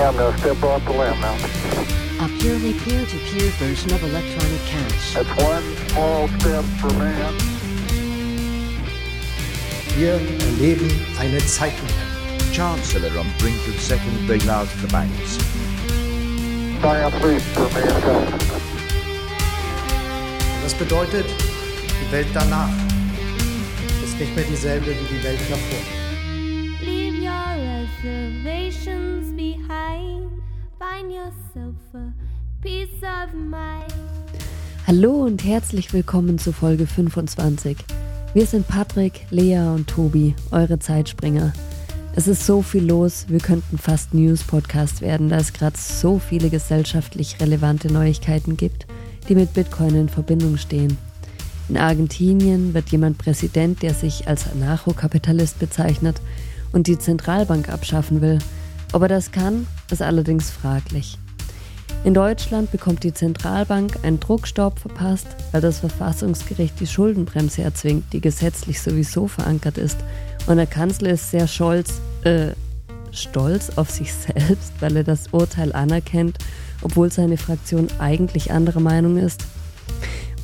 I'm going to step off the limb now. A purely peer-to-peer version of electronic cash. That's one small step for man. Wir erleben eine Zeitenwende. Chancellor on brink of second bailout for banks. Das bedeutet, die Welt danach ist nicht mehr dieselbe wie die Welt davor. Hallo und herzlich willkommen zu Folge 25. Wir sind Patrick, Lea und Tobi, eure Zeitspringer. Es ist so viel los, wir könnten fast News-Podcast werden, da es gerade so viele gesellschaftlich relevante Neuigkeiten gibt, die mit Bitcoin in Verbindung stehen. In Argentinien wird jemand Präsident, der sich als Anarchokapitalist bezeichnet und die Zentralbank abschaffen will. Ob er das kann, ist allerdings fraglich. In Deutschland bekommt die Zentralbank einen Druckstopp verpasst, weil das Verfassungsgericht die Schuldenbremse erzwingt, die gesetzlich sowieso verankert ist. Und der Kanzler ist sehr stolz, äh, stolz auf sich selbst, weil er das Urteil anerkennt, obwohl seine Fraktion eigentlich anderer Meinung ist.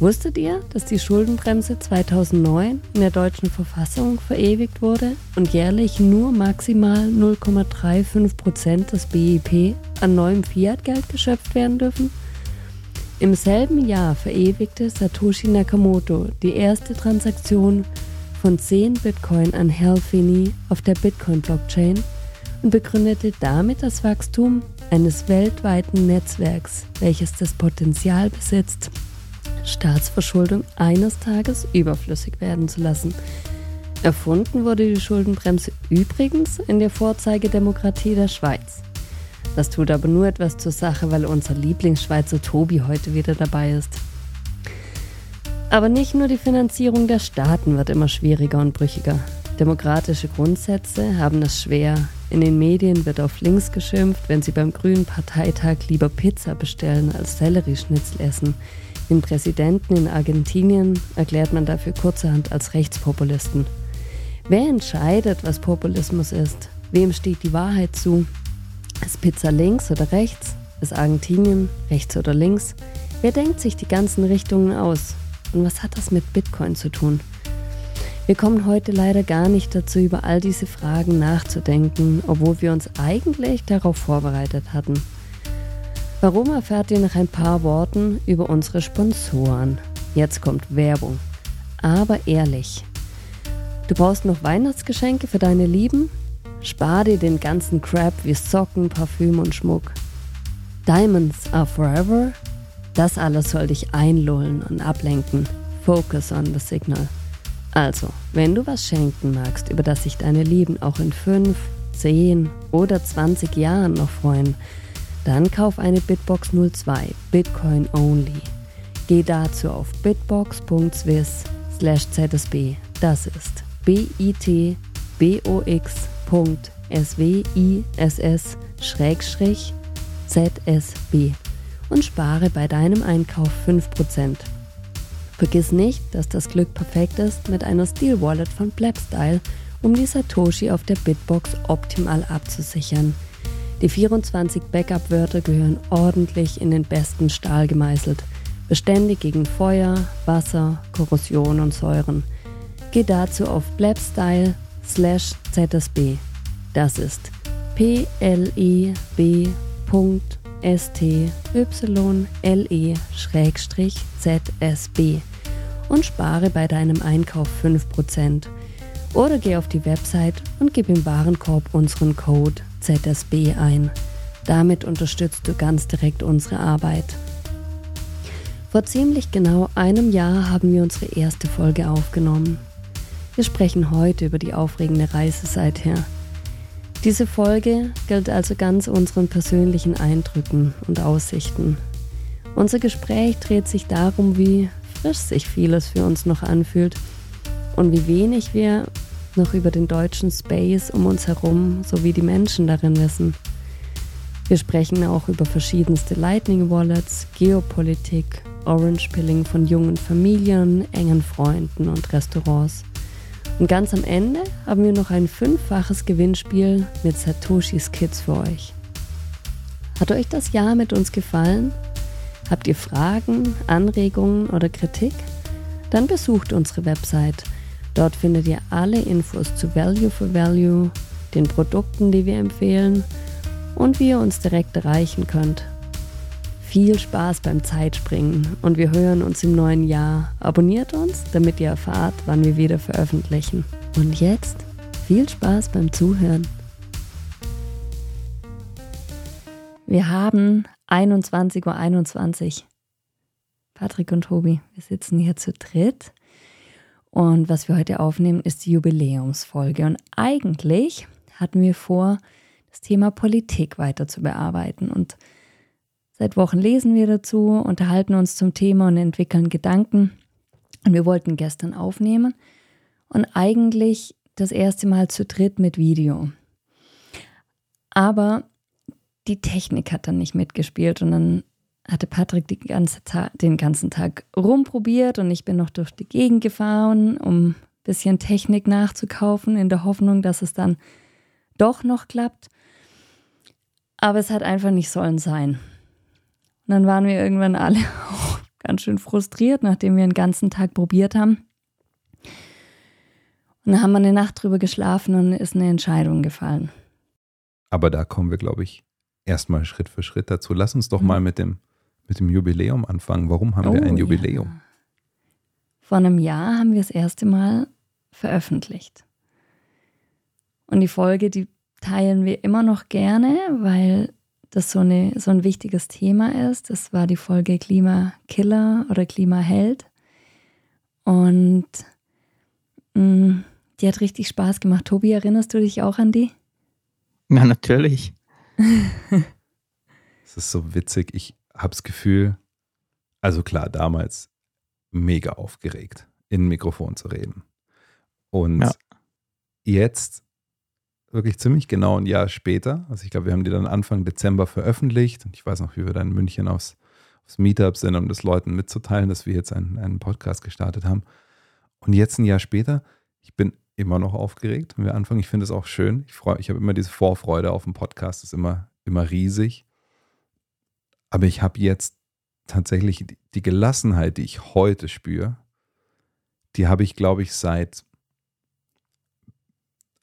Wusstet ihr, dass die Schuldenbremse 2009 in der deutschen Verfassung verewigt wurde und jährlich nur maximal 0,35 Prozent des BIP an neuem Fiat-Geld geschöpft werden dürfen? Im selben Jahr verewigte Satoshi Nakamoto die erste Transaktion von 10 Bitcoin an Hal Finney auf der Bitcoin-Blockchain und begründete damit das Wachstum eines weltweiten Netzwerks, welches das Potenzial besitzt, Staatsverschuldung eines Tages überflüssig werden zu lassen. Erfunden wurde die Schuldenbremse übrigens in der Vorzeigedemokratie der Schweiz. Das tut aber nur etwas zur Sache, weil unser Lieblingsschweizer Tobi heute wieder dabei ist. Aber nicht nur die Finanzierung der Staaten wird immer schwieriger und brüchiger. Demokratische Grundsätze haben es schwer. In den Medien wird auf links geschimpft, wenn sie beim Grünen Parteitag lieber Pizza bestellen als Sellerieschnitzel essen. Den Präsidenten in Argentinien erklärt man dafür kurzerhand als Rechtspopulisten. Wer entscheidet, was Populismus ist? Wem steht die Wahrheit zu? Ist Pizza links oder rechts? Ist Argentinien rechts oder links? Wer denkt sich die ganzen Richtungen aus? Und was hat das mit Bitcoin zu tun? Wir kommen heute leider gar nicht dazu, über all diese Fragen nachzudenken, obwohl wir uns eigentlich darauf vorbereitet hatten. Warum erfährt ihr nach ein paar Worten über unsere Sponsoren? Jetzt kommt Werbung. Aber ehrlich. Du brauchst noch Weihnachtsgeschenke für deine Lieben? Spar dir den ganzen Crap wie Socken, Parfüm und Schmuck. Diamonds are forever? Das alles soll dich einlullen und ablenken. Focus on the signal. Also, wenn du was schenken magst, über das sich deine Lieben auch in 5, 10 oder 20 Jahren noch freuen, dann kauf eine Bitbox 02 Bitcoin Only. Geh dazu auf bitbox.swiss zsb. Das ist bitbox.swiss schrägstrich zsb und spare bei deinem Einkauf 5%. Vergiss nicht, dass das Glück perfekt ist mit einer Steel Wallet von Blabstyle, um die Satoshi auf der Bitbox optimal abzusichern. Die 24 Backup-Wörter gehören ordentlich in den besten Stahl gemeißelt, beständig gegen Feuer, Wasser, Korrosion und Säuren. Geh dazu auf blabstyle slash zsb. Das ist p l e und spare bei deinem Einkauf 5%. Oder geh auf die Website und gib im Warenkorb unseren Code ZSB ein. Damit unterstützt du ganz direkt unsere Arbeit. Vor ziemlich genau einem Jahr haben wir unsere erste Folge aufgenommen. Wir sprechen heute über die aufregende Reise seither. Diese Folge gilt also ganz unseren persönlichen Eindrücken und Aussichten. Unser Gespräch dreht sich darum, wie frisch sich vieles für uns noch anfühlt und wie wenig wir noch über den deutschen Space um uns herum sowie die Menschen darin wissen. Wir sprechen auch über verschiedenste Lightning Wallets, Geopolitik, Orange Pilling von jungen Familien, engen Freunden und Restaurants. Und ganz am Ende haben wir noch ein fünffaches Gewinnspiel mit Satoshis Kids für euch. Hat euch das Jahr mit uns gefallen? Habt ihr Fragen, Anregungen oder Kritik? Dann besucht unsere Website. Dort findet ihr alle Infos zu Value for Value, den Produkten, die wir empfehlen und wie ihr uns direkt erreichen könnt. Viel Spaß beim Zeitspringen und wir hören uns im neuen Jahr. Abonniert uns, damit ihr erfahrt, wann wir wieder veröffentlichen. Und jetzt viel Spaß beim Zuhören. Wir haben 21.21 Uhr. 21. Patrick und Tobi, wir sitzen hier zu dritt. Und was wir heute aufnehmen, ist die Jubiläumsfolge. Und eigentlich hatten wir vor, das Thema Politik weiter zu bearbeiten. Und seit Wochen lesen wir dazu, unterhalten uns zum Thema und entwickeln Gedanken. Und wir wollten gestern aufnehmen. Und eigentlich das erste Mal zu dritt mit Video. Aber die Technik hat dann nicht mitgespielt und dann hatte Patrick ganze den ganzen Tag rumprobiert und ich bin noch durch die Gegend gefahren, um ein bisschen Technik nachzukaufen, in der Hoffnung, dass es dann doch noch klappt. Aber es hat einfach nicht sollen sein. Und dann waren wir irgendwann alle auch ganz schön frustriert, nachdem wir den ganzen Tag probiert haben. Und dann haben wir eine Nacht drüber geschlafen und ist eine Entscheidung gefallen. Aber da kommen wir, glaube ich, erstmal Schritt für Schritt dazu. Lass uns doch Mhm. mal mit dem, mit dem Jubiläum anfangen. Warum haben wir Oh, ein ja. Jubiläum? Vor einem Jahr haben wir das erste Mal veröffentlicht. Und die Folge, die teilen wir immer noch gerne, weil das so, eine, so ein wichtiges Thema ist. Das war die Folge Klimakiller oder Klimaheld. Und mh, die hat richtig Spaß gemacht. Tobi, erinnerst du dich auch an die? Ja, natürlich. Es ist so witzig. Ich habe das Gefühl, also klar, damals mega aufgeregt, in ein Mikrofon zu reden. Und Ja. jetzt, wirklich ziemlich genau ein Jahr später, also ich glaube, wir haben die dann Anfang Dezember veröffentlicht. Und ich weiß noch, wie wir dann in München aufs, aufs Meetup sind, um das Leuten mitzuteilen, dass wir jetzt einen, einen Podcast gestartet haben. Und jetzt ein Jahr später, ich bin immer noch aufgeregt, wenn wir anfangen. Ich finde es auch schön. Ich freue, ich habe immer diese Vorfreude auf den Podcast, das ist immer, immer riesig. Aber ich habe jetzt tatsächlich die- Gelassenheit, die ich heute spüre, die habe ich, glaube ich, seit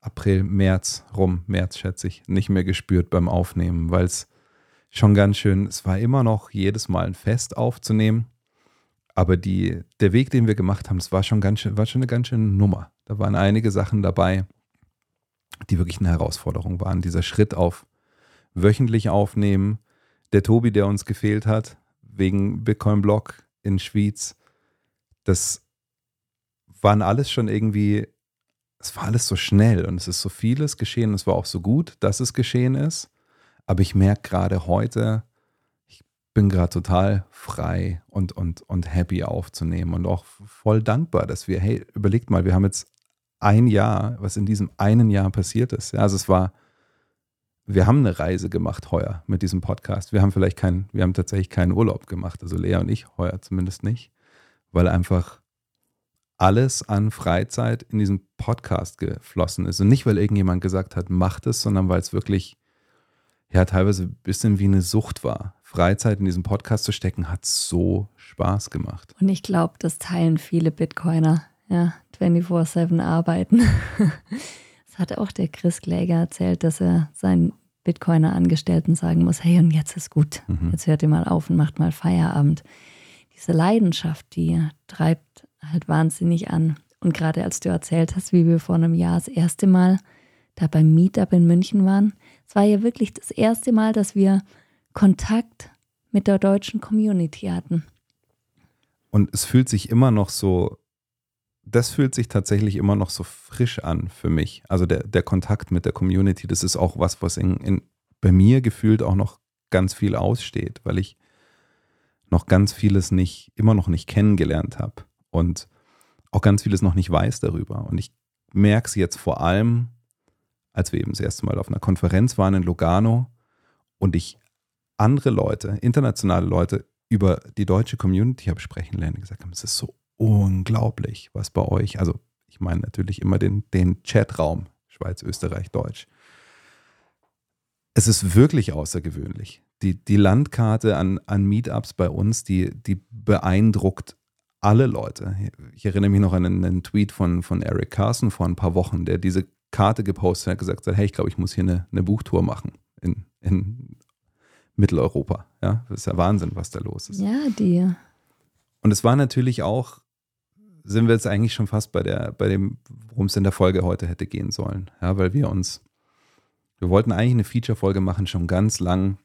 April, März rum, März schätze ich, nicht mehr gespürt beim Aufnehmen, weil es schon ganz schön, es war immer noch jedes Mal ein Fest aufzunehmen, aber die, der Weg, den wir gemacht haben, es war schon ganz schön, war schon eine ganz schöne Nummer. Da waren einige Sachen dabei, die wirklich eine Herausforderung waren. Dieser Schritt auf wöchentlich aufnehmen, der Tobi, der uns gefehlt hat, wegen Bitcoin Block in Schwyz, das waren alles schon irgendwie, es war alles so schnell und es ist so vieles geschehen. Es war auch so gut, dass es geschehen ist. Aber ich merke gerade heute, ich bin gerade total frei und, und, und happy aufzunehmen und auch voll dankbar, dass wir, hey, überlegt mal, wir haben jetzt ein Jahr, was in diesem einen Jahr passiert ist. Ja, also es war, wir haben eine Reise gemacht heuer mit diesem Podcast. Wir haben vielleicht keinen, wir haben tatsächlich keinen Urlaub gemacht, also Lea und ich heuer zumindest nicht, weil einfach alles an Freizeit in diesen Podcast geflossen ist. Und nicht, weil irgendjemand gesagt hat, macht es, sondern weil es wirklich, ja, teilweise ein bisschen wie eine Sucht war. Freizeit in diesen Podcast zu stecken, hat so Spaß gemacht. Und ich glaube, das teilen viele Bitcoiner. Ja, 24-7 arbeiten. Das hat auch der Chris Kläger erzählt, dass er seinen Bitcoiner-Angestellten sagen muss, hey, und jetzt ist gut. Mhm. Jetzt hört ihr mal auf und macht mal Feierabend. Diese Leidenschaft, die treibt halt wahnsinnig an. Und gerade als du erzählt hast, wie wir vor einem Jahr das erste Mal da beim Meetup in München waren, es war ja wirklich das erste Mal, dass wir Kontakt mit der deutschen Community hatten. Und es fühlt sich immer noch so, das fühlt sich tatsächlich immer noch so frisch an für mich. Also der, der Kontakt mit der Community, das ist auch was, was in, in, bei mir gefühlt auch noch ganz viel aussteht, weil ich noch ganz vieles nicht, immer noch nicht kennengelernt habe und auch ganz vieles noch nicht weiß darüber. Und ich merke es jetzt vor allem, als wir eben das erste Mal auf einer Konferenz waren in Lugano und ich andere Leute, internationale Leute über die deutsche Community habe sprechen lernen, gesagt haben, es ist so unglaublich, was bei euch, also ich meine natürlich immer den, den Chatraum, Schweiz, Österreich, Deutsch. Es ist wirklich außergewöhnlich, die, die Landkarte an, an Meetups bei uns, die, die beeindruckt alle Leute. Ich erinnere mich noch an einen, einen, Tweet von, von Eric Carson vor ein paar Wochen, der diese Karte gepostet hat, gesagt hat, hey, ich glaube, ich muss hier eine, eine Buchtour machen in, in Mitteleuropa. Ja, das ist ja Wahnsinn, was da los ist. Ja, die. Und es war natürlich auch, sind wir jetzt eigentlich schon fast bei der, bei dem, worum es in der Folge heute hätte gehen sollen. Ja, weil wir uns, wir wollten eigentlich eine Feature-Folge machen, schon ganz lang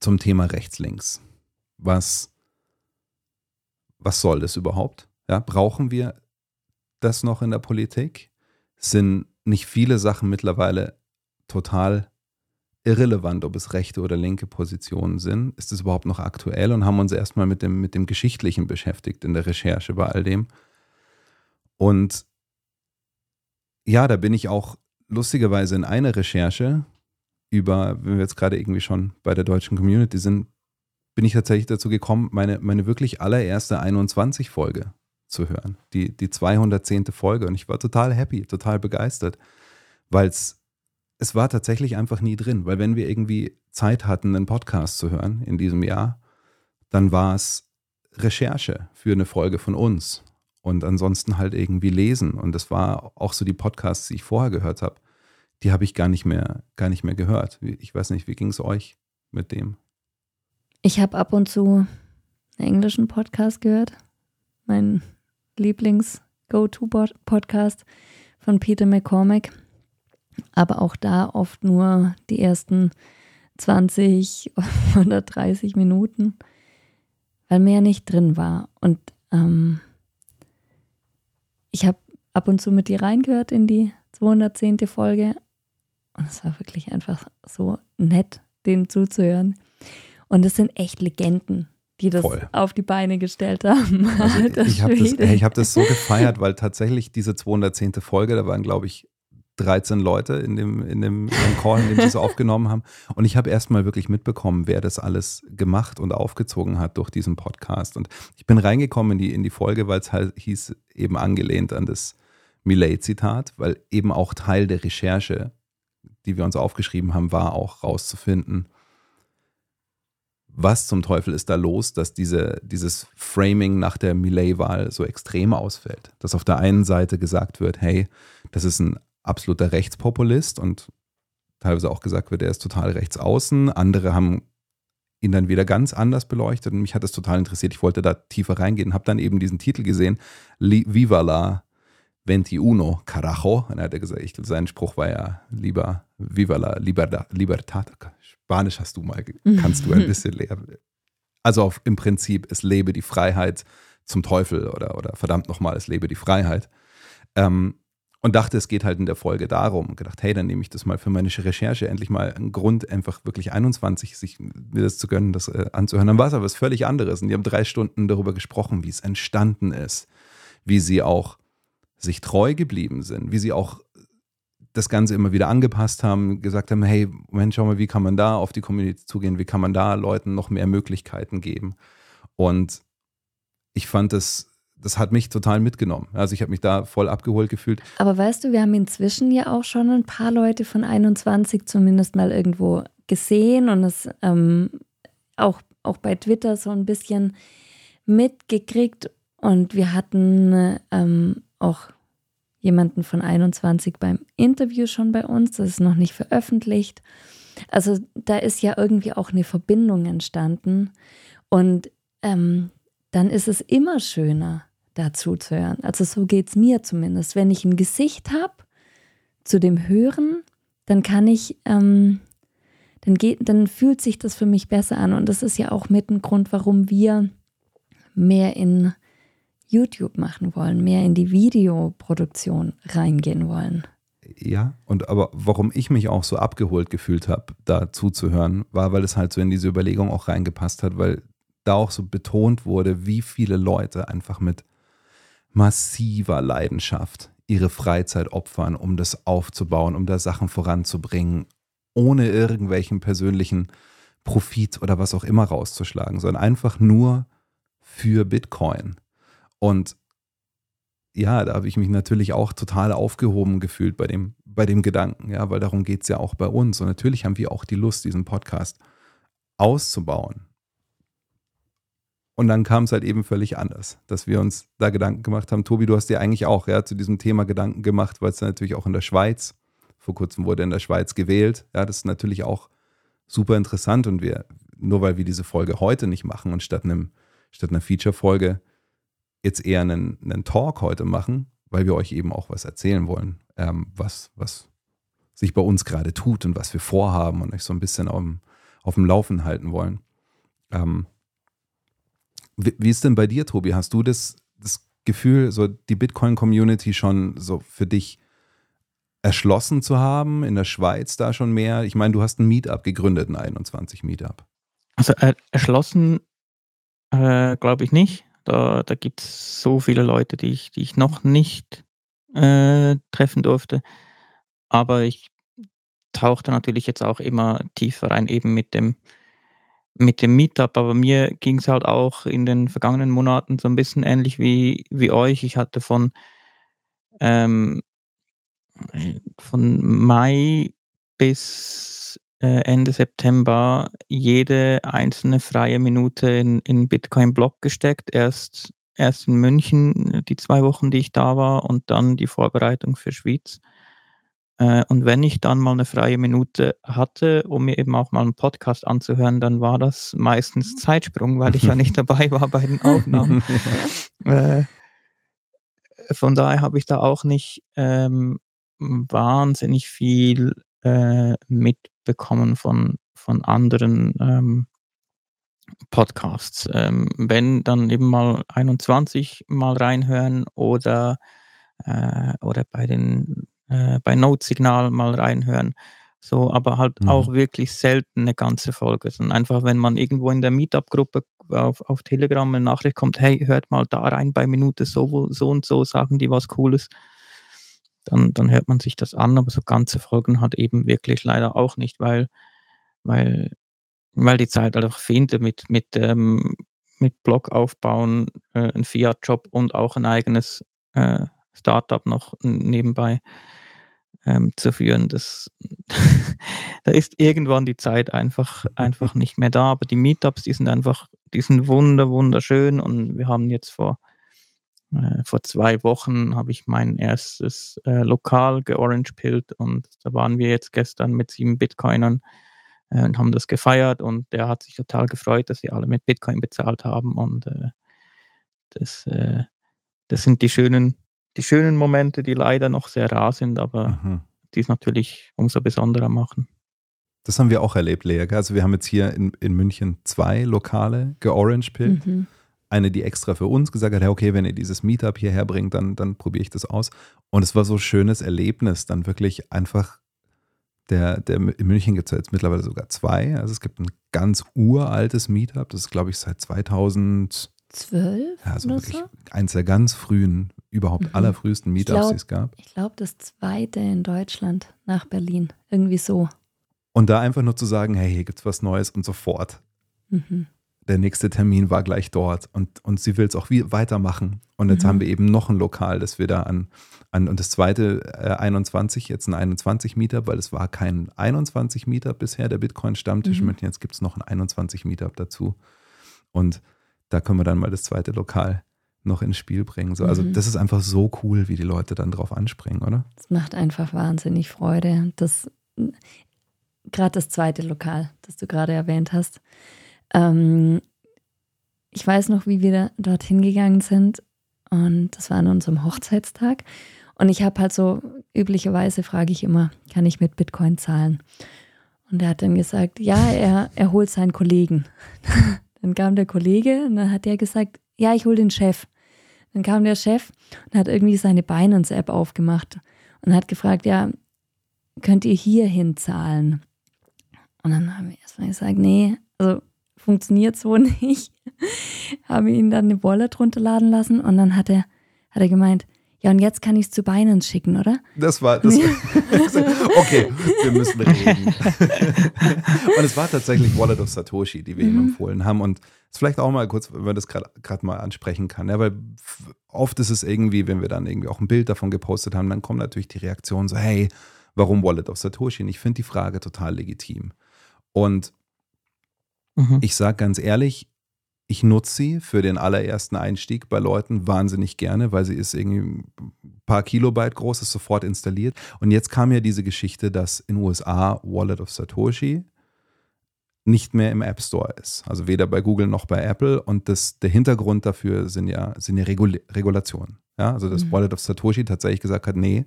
zum Thema rechts-links. Was, was soll das überhaupt? Ja, brauchen wir das noch in der Politik? Sind nicht viele Sachen mittlerweile total irrelevant, ob es rechte oder linke Positionen sind. Ist es überhaupt noch aktuell? Und haben uns erstmal mit dem, mit dem Geschichtlichen beschäftigt in der Recherche bei all dem. Und ja, da bin ich auch lustigerweise in einer Recherche über, wenn wir jetzt gerade irgendwie schon bei der deutschen Community sind, bin ich tatsächlich dazu gekommen, meine, meine wirklich allererste 21-Folge zu hören. Die, die 210. Folge. Und ich war total happy, total begeistert, weil es es war tatsächlich einfach nie drin, weil wenn wir irgendwie Zeit hatten, einen Podcast zu hören in diesem Jahr, dann war es Recherche für eine Folge von uns und ansonsten halt irgendwie lesen. Und das war auch so die Podcasts, die ich vorher gehört habe, die habe ich gar nicht mehr, gar nicht mehr gehört. Ich weiß nicht, wie ging es euch mit dem? Ich habe ab und zu einen englischen Podcast gehört. Mein Lieblings-Go-To-Podcast von Peter McCormack aber auch da oft nur die ersten 20 oder 30 Minuten, weil mehr nicht drin war. Und ähm, ich habe ab und zu mit dir reingehört in die 210. Folge und es war wirklich einfach so nett, denen zuzuhören. Und es sind echt Legenden, die das Voll. auf die Beine gestellt haben. Also ich habe das, hab das so gefeiert, weil tatsächlich diese 210. Folge, da waren, glaube ich, 13 Leute in dem, in dem, in dem Call, in dem sie es aufgenommen haben. Und ich habe erstmal wirklich mitbekommen, wer das alles gemacht und aufgezogen hat durch diesen Podcast. Und ich bin reingekommen in die, in die Folge, weil es halt hieß, eben angelehnt an das Millet-Zitat, weil eben auch Teil der Recherche, die wir uns aufgeschrieben haben, war auch rauszufinden, was zum Teufel ist da los, dass diese, dieses Framing nach der Millet-Wahl so extrem ausfällt. Dass auf der einen Seite gesagt wird, hey, das ist ein absoluter Rechtspopulist und teilweise auch gesagt wird, er ist total rechts außen. Andere haben ihn dann wieder ganz anders beleuchtet und mich hat das total interessiert. Ich wollte da tiefer reingehen, habe dann eben diesen Titel gesehen, Viva la 21, carajo. Und er hat gesagt, ich, sein Spruch war ja lieber Viva la Libertad. Spanisch hast du mal, kannst du ein bisschen lernen. Also auf, im Prinzip, es lebe die Freiheit zum Teufel oder, oder verdammt nochmal, es lebe die Freiheit. Ähm, und dachte, es geht halt in der Folge darum. Gedacht, hey, dann nehme ich das mal für meine Recherche endlich mal einen Grund, einfach wirklich 21 sich mir das zu gönnen, das äh, anzuhören. Dann war es aber was völlig anderes. Und die haben drei Stunden darüber gesprochen, wie es entstanden ist, wie sie auch sich treu geblieben sind, wie sie auch das Ganze immer wieder angepasst haben, gesagt haben, hey, Moment, schau mal, wie kann man da auf die Community zugehen, wie kann man da Leuten noch mehr Möglichkeiten geben. Und ich fand das das hat mich total mitgenommen. Also ich habe mich da voll abgeholt gefühlt. Aber weißt du, wir haben inzwischen ja auch schon ein paar Leute von 21 zumindest mal irgendwo gesehen und es ähm, auch, auch bei Twitter so ein bisschen mitgekriegt. Und wir hatten ähm, auch jemanden von 21 beim Interview schon bei uns. Das ist noch nicht veröffentlicht. Also da ist ja irgendwie auch eine Verbindung entstanden. Und ähm, dann ist es immer schöner, dazu zu hören. Also so geht es mir zumindest. Wenn ich ein Gesicht habe zu dem Hören, dann kann ich, ähm, dann, geht, dann fühlt sich das für mich besser an. Und das ist ja auch mit ein Grund, warum wir mehr in YouTube machen wollen, mehr in die Videoproduktion reingehen wollen. Ja, und aber warum ich mich auch so abgeholt gefühlt habe, da zuzuhören, war, weil es halt so in diese Überlegung auch reingepasst hat, weil da auch so betont wurde, wie viele Leute einfach mit massiver Leidenschaft ihre Freizeit opfern, um das aufzubauen, um da Sachen voranzubringen, ohne irgendwelchen persönlichen Profit oder was auch immer rauszuschlagen, sondern einfach nur für Bitcoin. Und ja, da habe ich mich natürlich auch total aufgehoben gefühlt bei dem, bei dem Gedanken, ja, weil darum geht es ja auch bei uns. Und natürlich haben wir auch die Lust, diesen Podcast auszubauen. Und dann kam es halt eben völlig anders, dass wir uns da Gedanken gemacht haben. Tobi, du hast dir eigentlich auch ja, zu diesem Thema Gedanken gemacht, weil es natürlich auch in der Schweiz, vor kurzem wurde in der Schweiz gewählt. Ja, das ist natürlich auch super interessant und wir, nur weil wir diese Folge heute nicht machen und statt, einem, statt einer Feature-Folge jetzt eher einen, einen Talk heute machen, weil wir euch eben auch was erzählen wollen, ähm, was, was sich bei uns gerade tut und was wir vorhaben und euch so ein bisschen auf dem, auf dem Laufen halten wollen. Ähm, wie, wie ist denn bei dir, Tobi? Hast du das, das Gefühl, so die Bitcoin-Community schon so für dich erschlossen zu haben, in der Schweiz da schon mehr? Ich meine, du hast ein Meetup gegründet, ein 21 Meetup. Also äh, erschlossen äh, glaube ich nicht. Da, da gibt es so viele Leute, die ich, die ich noch nicht äh, treffen durfte. Aber ich tauchte natürlich jetzt auch immer tiefer rein, eben mit dem mit dem Meetup, aber mir ging es halt auch in den vergangenen Monaten so ein bisschen ähnlich wie wie euch. Ich hatte von ähm, von Mai bis, äh, Ende September jede einzelne freie Minute in in Bitcoin-Block gesteckt. Erst erst in München, die zwei Wochen, die ich da war und dann die Vorbereitung für Schweiz. Äh, und wenn ich dann mal eine freie Minute hatte, um mir eben auch mal einen Podcast anzuhören, dann war das meistens Zeitsprung, weil ich ja nicht dabei war bei den Aufnahmen. Äh, von daher habe ich da auch nicht, ähm, wahnsinnig viel, äh, mitbekommen von von anderen, ähm, Podcasts. Ähm, wenn, dann eben mal 21 mal reinhören oder, äh oder bei den äh, bei Notsignal mal reinhören. So, aber halt Mhm. auch wirklich selten eine ganze Folge, sondern einfach, wenn man irgendwo in der Meetup-Gruppe auf auf Telegram 'ne Nachricht kommt: „Hey, hört mal da rein bei Minute so so und so sagen die was Cooles.“ Dann dann hört man sich das an, aber so ganze Folgen halt eben wirklich leider auch nicht, weil weil weil die Zeit halt einfach fehlte mit mit, ähm mit Blog aufbauen, äh, 'n Fiat-Job und auch ein eigenes, äh, Start-up noch nebenbei, ähm, zu führen. Das da ist irgendwann die Zeit einfach einfach nicht mehr da, aber die Meetups, die sind einfach die sind wunder wunderschön. Und wir haben jetzt vor äh, vor 2 Wochen habe ich mein erstes, äh, Lokal georangepillt und da waren wir jetzt gestern mit 7 Bitcoinern, äh, und haben das gefeiert. Und der hat sich total gefreut, dass wir alle mit Bitcoin bezahlt haben. Und, äh, das, äh das sind die schönen die schönen Momente, die leider noch sehr rar sind, aber Mhm. die es natürlich umso besonderer machen. Das haben wir auch erlebt, Lea. Also wir haben jetzt hier in, in München zwei Lokale georangepillt. Mhm. Eine, die extra für uns gesagt hat, ja, okay, wenn ihr dieses Meetup hierher bringt, dann, dann probiere ich das aus. Und es war so ein schönes Erlebnis, dann wirklich einfach, der, der in München gibt es ja jetzt mittlerweile sogar zwei. Also es gibt ein ganz uraltes Meetup, das ist, glaube ich, seit 2000, 12 ja, also wirklich so? eins der ganz frühen, überhaupt Mhm. allerfrühesten Meetups, glaub- die es gab. Ich glaube, das zweite in Deutschland nach Berlin. Irgendwie so. Und da einfach nur zu sagen, hey, hier gibt es was Neues und sofort. Mhm. der nächste Termin war gleich dort und, und sie will es auch wie, weitermachen. Und jetzt Mhm. haben wir eben noch ein Lokal, das wir da an, an und das zweite äh, 21, jetzt ein 21 Meetup, weil es war kein 21 Meetup bisher, der Bitcoin-Stammtisch Mhm. München, jetzt gibt es noch ein 21 Meetup dazu. Und da können wir dann mal das zweite Lokal noch ins Spiel bringen. So, also Mhm. das ist einfach so cool, wie die Leute dann drauf anspringen, oder? Es macht einfach wahnsinnig Freude. Das gerade das zweite Lokal, das du gerade erwähnt hast. Ähm, ich weiß noch, wie wir da, dorthin gegangen sind und das war an unserem Hochzeitstag. Und ich habe halt so, üblicherweise frage ich immer, kann ich mit Bitcoin zahlen? Und er hat dann gesagt, ja, er, er holt seinen Kollegen. dann kam der Kollege und dann hat der gesagt, ja, ich hole den Chef. Dann kam der Chef und hat irgendwie seine Binance-App aufgemacht und hat gefragt, ja, könnt ihr hierhin zahlen? Und dann haben wir erstmal gesagt, nee, also funktioniert so nicht. haben ihn dann eine Wallet runterladen lassen und dann hat er, hat er gemeint, ja, und jetzt kann ich es zu Binance schicken, oder? Das war das. okay, wir müssen reden. und es war tatsächlich Wallet of Satoshi, die wir ihm Mhm. empfohlen haben. Und vielleicht auch mal kurz, wenn man das gerade mal ansprechen kann. Ja, weil oft ist es irgendwie, wenn wir dann irgendwie auch ein Bild davon gepostet haben, dann kommt natürlich die Reaktion so, hey, warum Wallet of Satoshi? Und ich finde die Frage total legitim. Und Mhm. Ich sage ganz ehrlich, ich nutze sie für den allerersten Einstieg bei Leuten wahnsinnig gerne, weil sie ist irgendwie ein paar Kilobyte groß, ist sofort installiert. Und jetzt kam ja diese Geschichte, dass in USA Wallet of Satoshi nicht mehr im App Store ist. Also weder bei Google noch bei Apple. Und das, der Hintergrund dafür sind ja, sind ja Regul Regulationen. Ja, also das Mhm. Wallet of Satoshi tatsächlich gesagt hat, nee,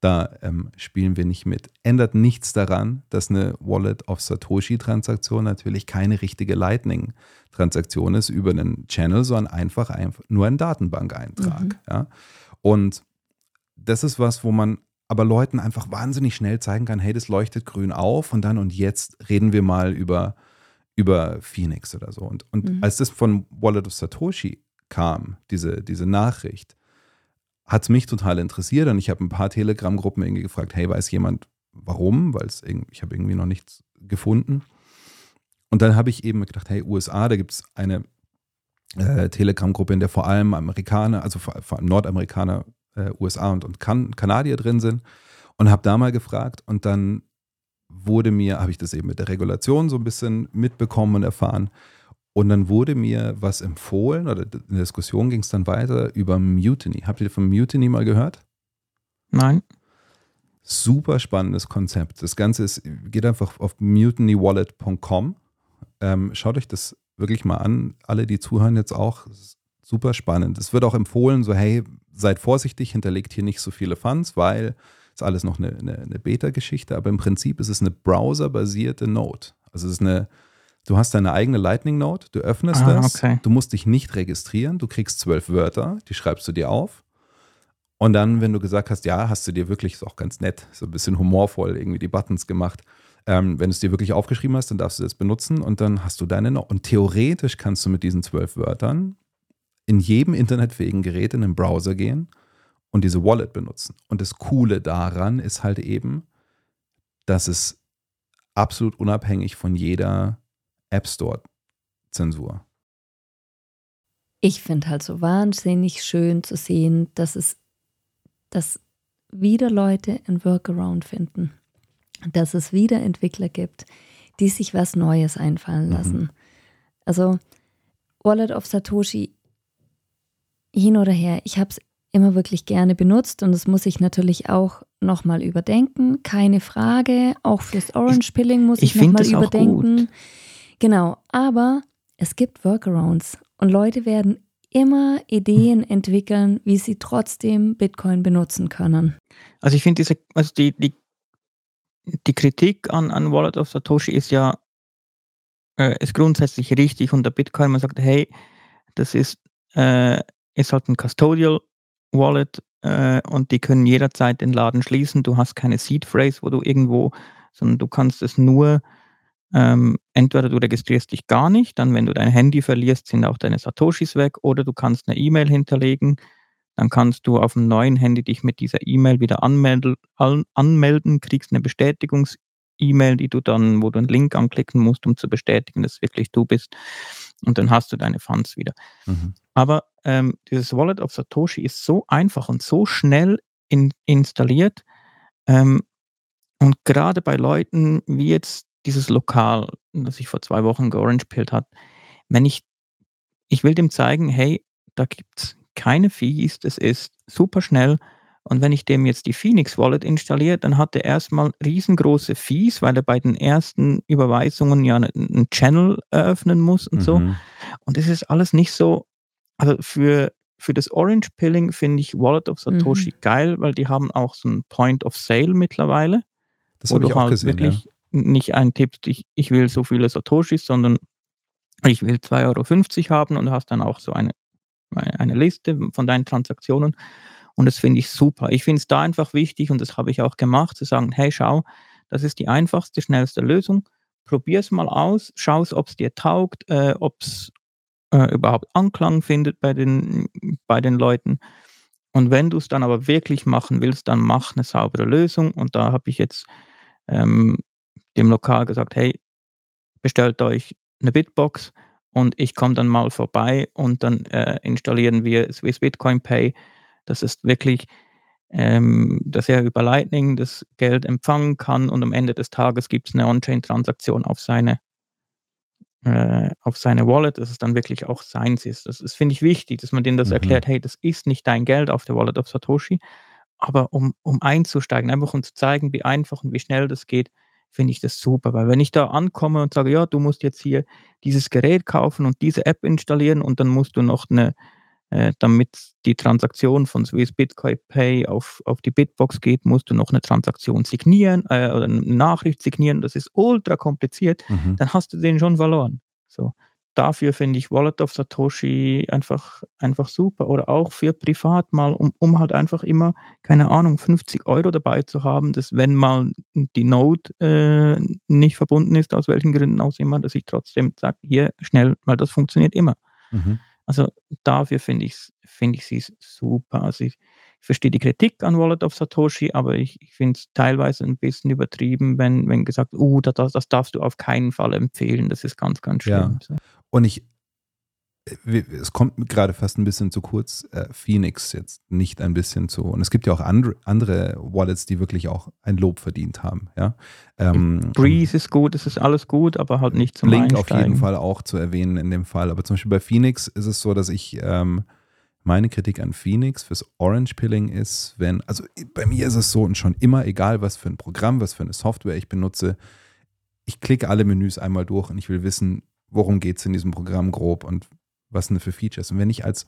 da ähm, spielen wir nicht mit. Ändert nichts daran, dass eine Wallet of Satoshi-Transaktion natürlich keine richtige Lightning-Transaktion ist über einen Channel, sondern einfach, einfach nur ein Datenbankeintrag. Mhm. Ja? Und das ist was, wo man aber Leuten einfach wahnsinnig schnell zeigen kann, hey, das leuchtet grün auf und dann und jetzt reden wir mal über, über Phoenix oder so. Und, und Mhm. als das von Wallet of Satoshi kam, diese, diese Nachricht, hat es mich total interessiert und ich habe ein paar Telegram-Gruppen irgendwie gefragt, hey, weiß jemand warum? Weil ich habe irgendwie noch nichts gefunden. Und dann habe ich eben gedacht, hey, USA, da gibt es eine äh, Telegram-Gruppe, in der vor allem Amerikaner, also vor, vor allem Nordamerikaner, äh, USA und, und kan Kanadier drin sind. Und habe da mal gefragt und dann wurde mir, habe ich das eben mit der Regulation so ein bisschen mitbekommen und erfahren. Und dann wurde mir was empfohlen oder in der Diskussion ging es dann weiter über Mutiny. Habt ihr von Mutiny mal gehört? Nein. Super spannendes Konzept. Das Ganze ist, geht einfach auf mutinywallet.com. Ähm, schaut euch das wirklich mal an. Alle, die zuhören jetzt auch. Super spannend. Es wird auch empfohlen, so hey, seid vorsichtig, hinterlegt hier nicht so viele Funds, weil ist alles noch eine, eine, eine Beta-Geschichte, aber im Prinzip ist es eine browserbasierte Note. Also es ist eine, du hast deine eigene Lightning-Note, du öffnest Ah, das, okay. du musst dich nicht registrieren, du kriegst zwölf Wörter, die schreibst du dir auf. Und dann, wenn du gesagt hast, ja, hast du dir wirklich, ist auch ganz nett, so ein bisschen humorvoll irgendwie die Buttons gemacht. Ähm, wenn du es dir wirklich aufgeschrieben hast, dann darfst du das benutzen und dann hast du deine Note. Und theoretisch kannst du mit diesen zwölf Wörtern in jedem internetfähigen Gerät in den Browser gehen und diese Wallet benutzen. Und das Coole daran ist halt eben, dass es absolut unabhängig von jeder App Store-Zensur. Ich finde halt so wahnsinnig schön zu sehen, dass es, dass wieder Leute ein Workaround finden. Dass es wieder Entwickler gibt, die sich was Neues einfallen Mhm. lassen. Also Wallet of Satoshi hin oder her, ich habe es immer wirklich gerne benutzt und das muss ich natürlich auch nochmal überdenken. Keine Frage. Auch fürs Orange Pilling muss ich ich, nochmal das auch überdenken. gut. Genau, aber es gibt Workarounds und Leute werden immer Ideen entwickeln, wie sie trotzdem Bitcoin benutzen können. Also ich finde diese, also die, die, die Kritik an, an Wallet of Satoshi ist ja äh, ist grundsätzlich richtig und der Bitcoin, man sagt, hey, das ist, äh, ist halt ein Custodial Wallet äh, und die können jederzeit den Laden schließen. Du hast keine Seed Phrase, wo du irgendwo, sondern du kannst es nur ähm, entweder du registrierst dich gar nicht, dann wenn du dein Handy verlierst, sind auch deine Satoshis weg, oder du kannst eine E-Mail hinterlegen, dann kannst du auf dem neuen Handy dich mit dieser E-Mail wieder anmelden, an, anmelden kriegst eine Bestätigungs-E-Mail, die du dann, wo du einen Link anklicken musst, um zu bestätigen, dass wirklich du bist. Und dann hast du deine Funds wieder. Mhm. Aber ähm, dieses Wallet of Satoshi ist so einfach und so schnell in, installiert. Ähm, und gerade bei Leuten wie jetzt dieses Lokal, das ich vor zwei Wochen georangepillt hat, wenn ich, ich will dem zeigen, hey, da gibt es keine Fees, das ist super schnell. Und wenn ich dem jetzt die Phoenix Wallet installiere, dann hat er erstmal riesengroße Fees, weil er bei den ersten Überweisungen ja einen, Channel eröffnen muss und so. Mhm. Und das ist alles nicht so, also für, für das Orange Pilling finde ich Wallet of Satoshi geil, weil die haben auch so ein Point of Sale mittlerweile, Das habe ich auch halt gesehen. Ja. Nicht eintippst, ich, ich will so viele Satoshis, sondern ich will 2,50 Euro haben und hast dann auch so eine, eine eine Liste von deinen Transaktionen. Und das finde ich super. Ich finde es da einfach wichtig und das habe ich auch gemacht, zu sagen, hey, schau, das ist die einfachste, schnellste Lösung. Probier es mal aus, schau es, ob es dir taugt, äh, ob es äh, überhaupt Anklang findet bei den, bei den Leuten. Und wenn du es dann aber wirklich machen willst, dann mach eine saubere Lösung. Und da habe ich jetzt ähm, dem Lokal gesagt, hey, bestellt euch eine Bitbox und ich komme dann mal vorbei und dann äh, installieren wir Swiss Bitcoin Pay. Das ist wirklich, ähm, dass er über Lightning das Geld empfangen kann und am Ende des Tages gibt es eine On-Chain-Transaktion auf seine, äh, auf seine Wallet, dass es dann wirklich auch seins ist. Das, das finde ich wichtig, dass man denen das Mhm. erklärt, hey, das ist nicht dein Geld auf der Wallet of Satoshi, aber um, um einzusteigen, einfach um zu zeigen, wie einfach und wie schnell das geht, finde ich das super. Weil wenn ich da ankomme und sage, ja, du musst jetzt hier dieses Gerät kaufen und diese App installieren und dann musst du noch eine, äh, damit die Transaktion von Swiss Bitcoin Pay auf, auf die Bitbox geht, musst du noch eine Transaktion signieren äh, oder eine Nachricht signieren. Das ist ultra kompliziert Mhm. dann hast du den schon verloren. So. Dafür finde ich Wallet of Satoshi einfach, einfach super. Oder auch für privat mal, um, um halt einfach immer, keine Ahnung, 50 Euro dabei zu haben, dass wenn mal die Node äh, nicht verbunden ist, aus welchen Gründen auch immer, dass ich trotzdem sage, hier schnell, weil das funktioniert immer. Mhm. Also dafür finde ich finde ich sie super. Also ich, ich verstehe die Kritik an Wallet of Satoshi, aber ich, ich finde es teilweise ein bisschen übertrieben, wenn, wenn gesagt, uh, das, das, darfst du auf keinen Fall empfehlen. Das ist ganz, ganz Ja. schlimm. So. Und ich, es kommt gerade fast ein bisschen zu kurz, äh, Phoenix jetzt nicht ein bisschen zu. Und es gibt ja auch andere, andere Wallets, die wirklich auch ein Lob verdient haben. Ja? Ähm, Breeze ist gut, es ist alles gut, aber halt nicht zum Blink auf Einsteigen. jeden Fall auch zu erwähnen in dem Fall. Aber zum Beispiel bei Phoenix ist es so, dass ich ähm, meine Kritik an Phoenix fürs Orange Pilling ist, wenn, also bei mir ist es so und schon immer, egal was für ein Programm, was für eine Software ich benutze, ich klicke alle Menüs einmal durch und ich will wissen, worum geht es in diesem Programm grob und was sind für Features. Und wenn ich als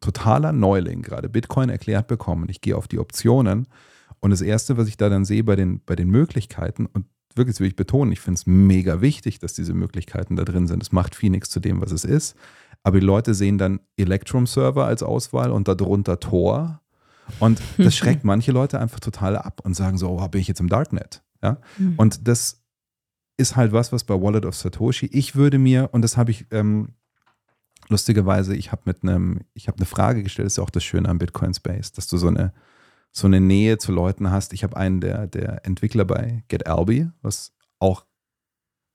totaler Neuling gerade Bitcoin erklärt bekomme und ich gehe auf die Optionen und das Erste, was ich da dann sehe bei den, bei den Möglichkeiten und wirklich, das will ich betonen, ich finde es mega wichtig, dass diese Möglichkeiten da drin sind. Es macht Phoenix zu dem, was es ist. Aber die Leute sehen dann Electrum-Server als Auswahl und darunter Tor. Und das schreckt manche Leute einfach total ab und sagen so, oh, bin ich jetzt im Darknet? Ja? Mhm. Und das ist halt was, was bei Wallet of Satoshi, ich würde mir, und das habe ich ähm, lustigerweise, ich habe mit einem, ich habe eine Frage gestellt, das ist ja auch das Schöne am Bitcoin Space, dass du so eine, so eine Nähe zu Leuten hast. Ich habe einen der, der Entwickler bei GetAlby, was auch,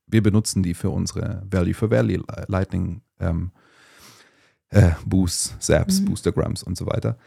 wir benutzen die für unsere Value for Value Lightning ähm, äh, Boosts, Zaps, Mhm. Boostergrams und so weiter.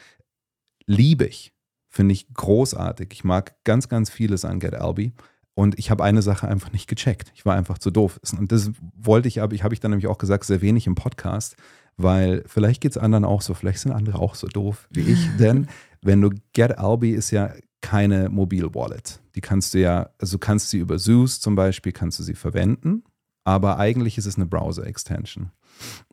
Liebe ich. Finde ich großartig. Ich mag ganz, ganz vieles an GetAlby. Und ich habe eine Sache einfach nicht gecheckt. Ich war einfach zu doof. Und das wollte ich, aber ich habe ich dann nämlich auch gesagt, sehr wenig im Podcast, weil vielleicht geht es anderen auch so, vielleicht sind andere auch so doof wie ich. Denn wenn du GetAlby ist ja keine Mobil-Wallet. Die kannst du ja, also du kannst sie über Zeus zum Beispiel, kannst du sie verwenden, aber eigentlich ist es eine Browser-Extension.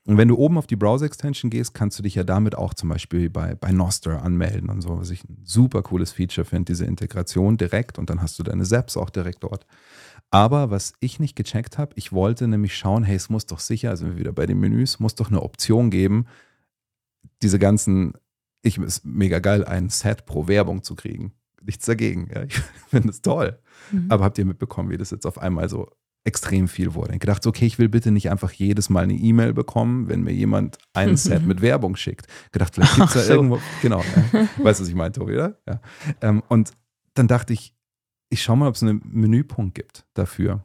Und wenn du oben auf die Browser-Extension gehst, kannst du dich ja damit auch zum Beispiel bei, bei Noster anmelden und so, was ich ein super cooles Feature finde, diese Integration direkt und dann hast du deine Zaps auch direkt dort. Aber was ich nicht gecheckt habe, ich wollte nämlich schauen, hey, es muss doch sicher, also sind wir wieder bei den Menüs, muss doch eine Option geben, diese ganzen, ich ist mega geil, ein Set pro Werbung zu kriegen. Nichts dagegen. Ja. Ich finde es toll. Mhm. Aber habt ihr mitbekommen, wie das jetzt auf einmal so extrem viel wurde? Ich gedacht, okay, ich will bitte nicht einfach jedes Mal eine E-Mail bekommen, wenn mir jemand ein Set mit Werbung schickt. Gedacht, vielleicht gibt es da so. irgendwo, genau, ja. weißt du, was ich meine, Tobi, oder? Ja. Ähm, und dann dachte ich, ich schaue mal, ob es einen Menüpunkt gibt dafür.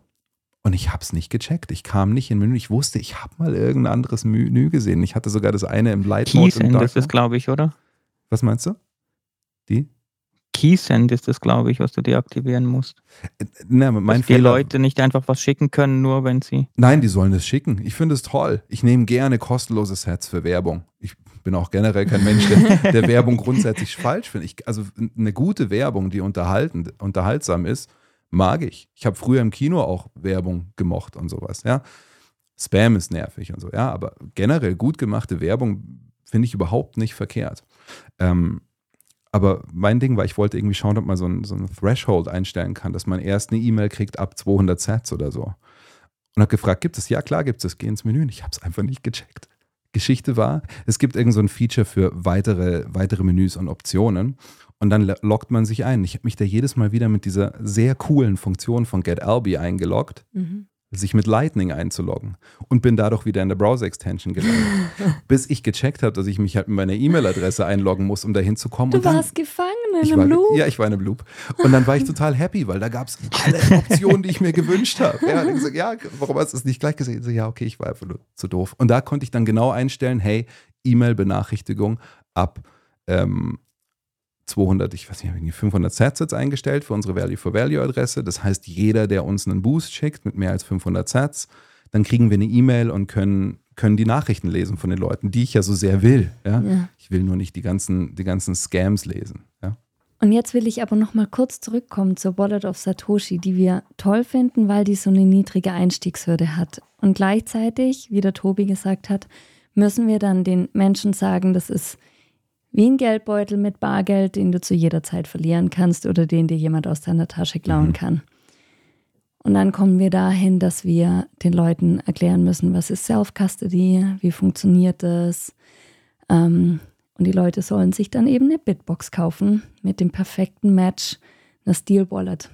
Und ich habe es nicht gecheckt. Ich kam nicht in Menü. Ich wusste, ich habe mal irgendein anderes Menü gesehen. Ich hatte sogar das eine im Light Mode. ist das, Mode. glaube ich, oder? Was meinst du? Die? Keysend ist das, glaube ich, was du deaktivieren musst. Na, mein Dass die Fehler- Leute nicht einfach was schicken können, nur wenn sie. Nein, die sollen es schicken. Ich finde es toll. Ich nehme gerne kostenlose Sets für Werbung. Ich bin auch generell kein Mensch, der, der Werbung grundsätzlich falsch findet. Also eine gute Werbung, die unterhaltend, unterhaltsam ist, mag ich. Ich habe früher im Kino auch Werbung gemocht und sowas. Ja, Spam ist nervig und so. Ja, aber generell gut gemachte Werbung finde ich überhaupt nicht verkehrt. Ähm, aber mein Ding war, ich wollte irgendwie schauen, ob man so ein, so Threshold einstellen kann, dass man erst eine E-Mail kriegt ab 200 Sets oder so. Und habe gefragt, gibt es? Ja, klar gibt es. Geh ins Menü. Und ich habe es einfach nicht gecheckt. Geschichte war, es gibt irgend so ein Feature für weitere, weitere Menüs und Optionen. Und dann lo- loggt man sich ein. Ich habe mich da jedes Mal wieder mit dieser sehr coolen Funktion von GetAlby eingeloggt, Mhm. Sich mit Lightning einzuloggen und bin dadurch wieder in der Browser-Extension gelandet. bis ich gecheckt habe, dass ich mich halt mit meiner E-Mail-Adresse einloggen muss, um da hinzukommen. Du und dann, warst gefangen in war, einem Loop. Ja, ich war in einem Loop. Und dann war ich total happy, weil da gab es alle Optionen, die ich mir gewünscht habe. Ja, gesagt, ja, warum hast du es nicht gleich gesehen? So, ja, okay, ich war einfach nur zu doof. Und da konnte ich dann genau einstellen, hey, E-Mail-Benachrichtigung ab ähm, 200, ich weiß nicht, irgendwie 500 Sets jetzt eingestellt für unsere Value-for-Value-Adresse. Das heißt, jeder, der uns einen Boost schickt mit mehr als 500 Sets, dann kriegen wir eine E-Mail und können, können die Nachrichten lesen von den Leuten, die ich ja so sehr will. Ja? Ja. Ich will nur nicht die ganzen, die ganzen Scams lesen. Ja? Und jetzt will ich aber noch mal kurz zurückkommen zur Wallet of Satoshi, die wir toll finden, weil die so eine niedrige Einstiegshürde hat. Und gleichzeitig, wie der Tobi gesagt hat, müssen wir dann den Menschen sagen, das ist wie ein Geldbeutel mit Bargeld, den du zu jeder Zeit verlieren kannst oder den dir jemand aus deiner Tasche klauen kann. Und dann kommen wir dahin, dass wir den Leuten erklären müssen, was ist Self-Custody, wie funktioniert das. Ähm, und die Leute sollen sich dann eben eine Bitbox kaufen mit dem perfekten Match, einer Steel Wallet,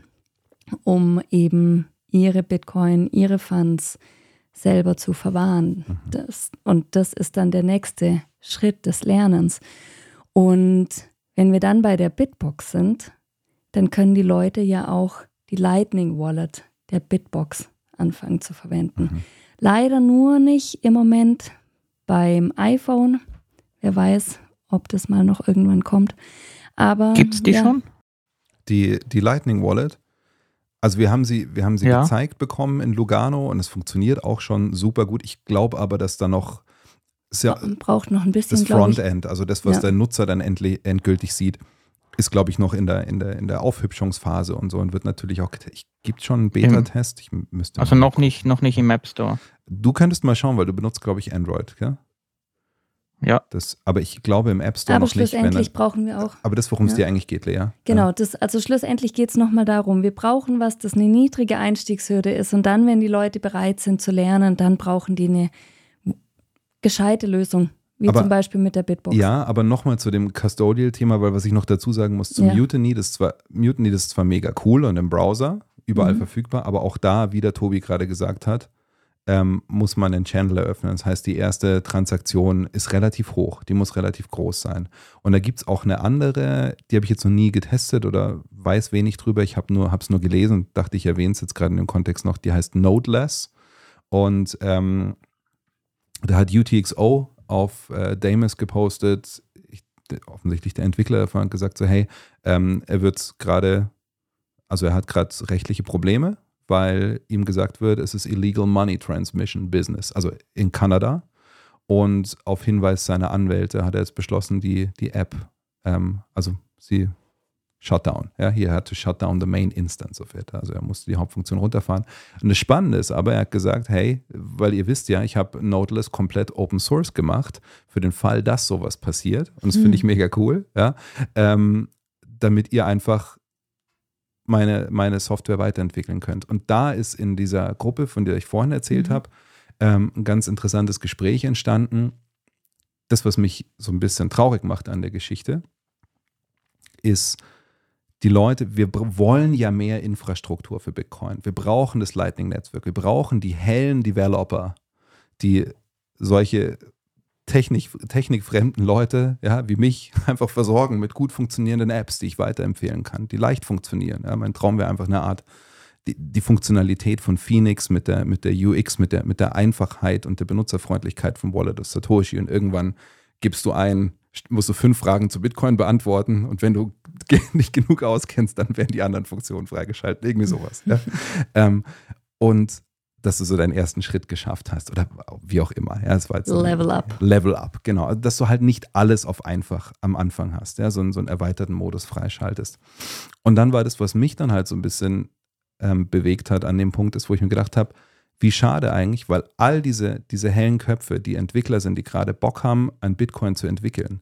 um eben ihre Bitcoin, ihre Funds selber zu verwahren. Das, und das ist dann der nächste Schritt des Lernens. Und wenn wir dann bei der Bitbox sind, dann können die Leute ja auch die Lightning Wallet der Bitbox anfangen zu verwenden. Leider nur nicht im Moment beim iPhone. Wer weiß, ob das mal noch irgendwann kommt. Aber Gibt es die ja, schon? Die, die Lightning Wallet, also wir haben sie, wir haben sie Ja. gezeigt bekommen in Lugano und es funktioniert auch schon super gut. Ich glaube aber, dass da noch ja braucht noch ein bisschen, das. Frontend, also das, was Ja. der Nutzer dann endlich, endgültig sieht, ist, glaube ich, noch in der, in, der, in der Aufhübschungsphase und so und wird natürlich auch, ich gibt schon einen Beta-Test, ich müsste Also noch gucken. nicht, noch nicht im App Store. Du könntest mal schauen, weil du benutzt, glaube ich, Android, gell? Ja. Das, aber ich glaube im App Store Aber noch nicht. Wenn schlussendlich brauchen wir auch. aber das, worum es Ja. dir eigentlich geht, Lea. Genau, das, also schlussendlich geht es nochmal darum, wir brauchen was, das eine niedrige Einstiegshürde ist. Und dann, wenn die Leute bereit sind zu lernen, dann brauchen die eine gescheite Lösung, wie Aber- zum Beispiel mit der Bitbox. Ja, aber nochmal zu dem Custodial-Thema, weil was ich noch dazu sagen muss, zum Ja. Mutiny, das ist zwar, Mutiny, das ist zwar mega cool und im Browser überall Mhm. verfügbar, aber auch da, wie der Tobi gerade gesagt hat, ähm, muss man einen Channel eröffnen. Das heißt, die erste Transaktion ist relativ hoch, die muss relativ groß sein. Und da gibt es auch eine andere, die habe ich jetzt noch nie getestet oder weiß wenig drüber. Ich habe nur, es nur gelesen und dachte, ich erwähne es jetzt gerade in dem Kontext noch, die heißt Nodeless. Und ähm, da hat UTXO auf äh, Damus gepostet, ich, offensichtlich der Entwickler davon hat gesagt, so hey, ähm, er wird gerade, also er hat gerade rechtliche Probleme, weil ihm gesagt wird, es ist Illegal Money Transmission Business, also in Kanada. Und auf Hinweis seiner Anwälte hat er jetzt beschlossen, die, die App, ähm, also sie Shutdown. Ja, hier had to shut down the main instance of it. Also er musste die Hauptfunktion runterfahren. Und das Spannende ist aber, er hat gesagt, hey, weil ihr wisst ja, ich habe Nautilus komplett Open Source gemacht für den Fall, dass sowas passiert. Und das finde ich mega cool, ja. Ähm, damit ihr einfach meine, meine Software weiterentwickeln könnt. Und da ist in dieser Gruppe, von der ich vorhin erzählt habe, ähm, ein ganz interessantes Gespräch entstanden. Das, was mich so ein bisschen traurig macht an der Geschichte, ist, die Leute, wir wollen ja mehr Infrastruktur für Bitcoin. Wir brauchen das Lightning-Netzwerk. Wir brauchen die hellen Developer, die solche Technik, technikfremden Leute, ja, wie mich, einfach versorgen mit gut funktionierenden Apps, die ich weiterempfehlen kann, die leicht funktionieren. Ja. Mein Traum wäre einfach eine Art, die, die Funktionalität von Phoenix mit der, mit der UX, mit der, mit der Einfachheit und der Benutzerfreundlichkeit von Wallet of Satoshi. Und irgendwann gibst du ein, musst du fünf Fragen zu Bitcoin beantworten und wenn du nicht genug auskennst, dann werden die anderen Funktionen freigeschaltet. Irgendwie sowas. Ja. ähm, und dass du so deinen ersten Schritt geschafft hast oder wie auch immer. Ja, das war jetzt so ein- Level up. Level up, genau. Also, Dass du halt nicht alles auf einfach am Anfang hast, ja, so, einen- so einen erweiterten Modus freischaltest. Und dann war das, was mich dann halt so ein bisschen ähm, bewegt hat an dem Punkt ist, wo ich mir gedacht habe, wie schade eigentlich, weil all diese, diese hellen Köpfe, die Entwickler sind, die gerade Bock haben, an Bitcoin zu entwickeln,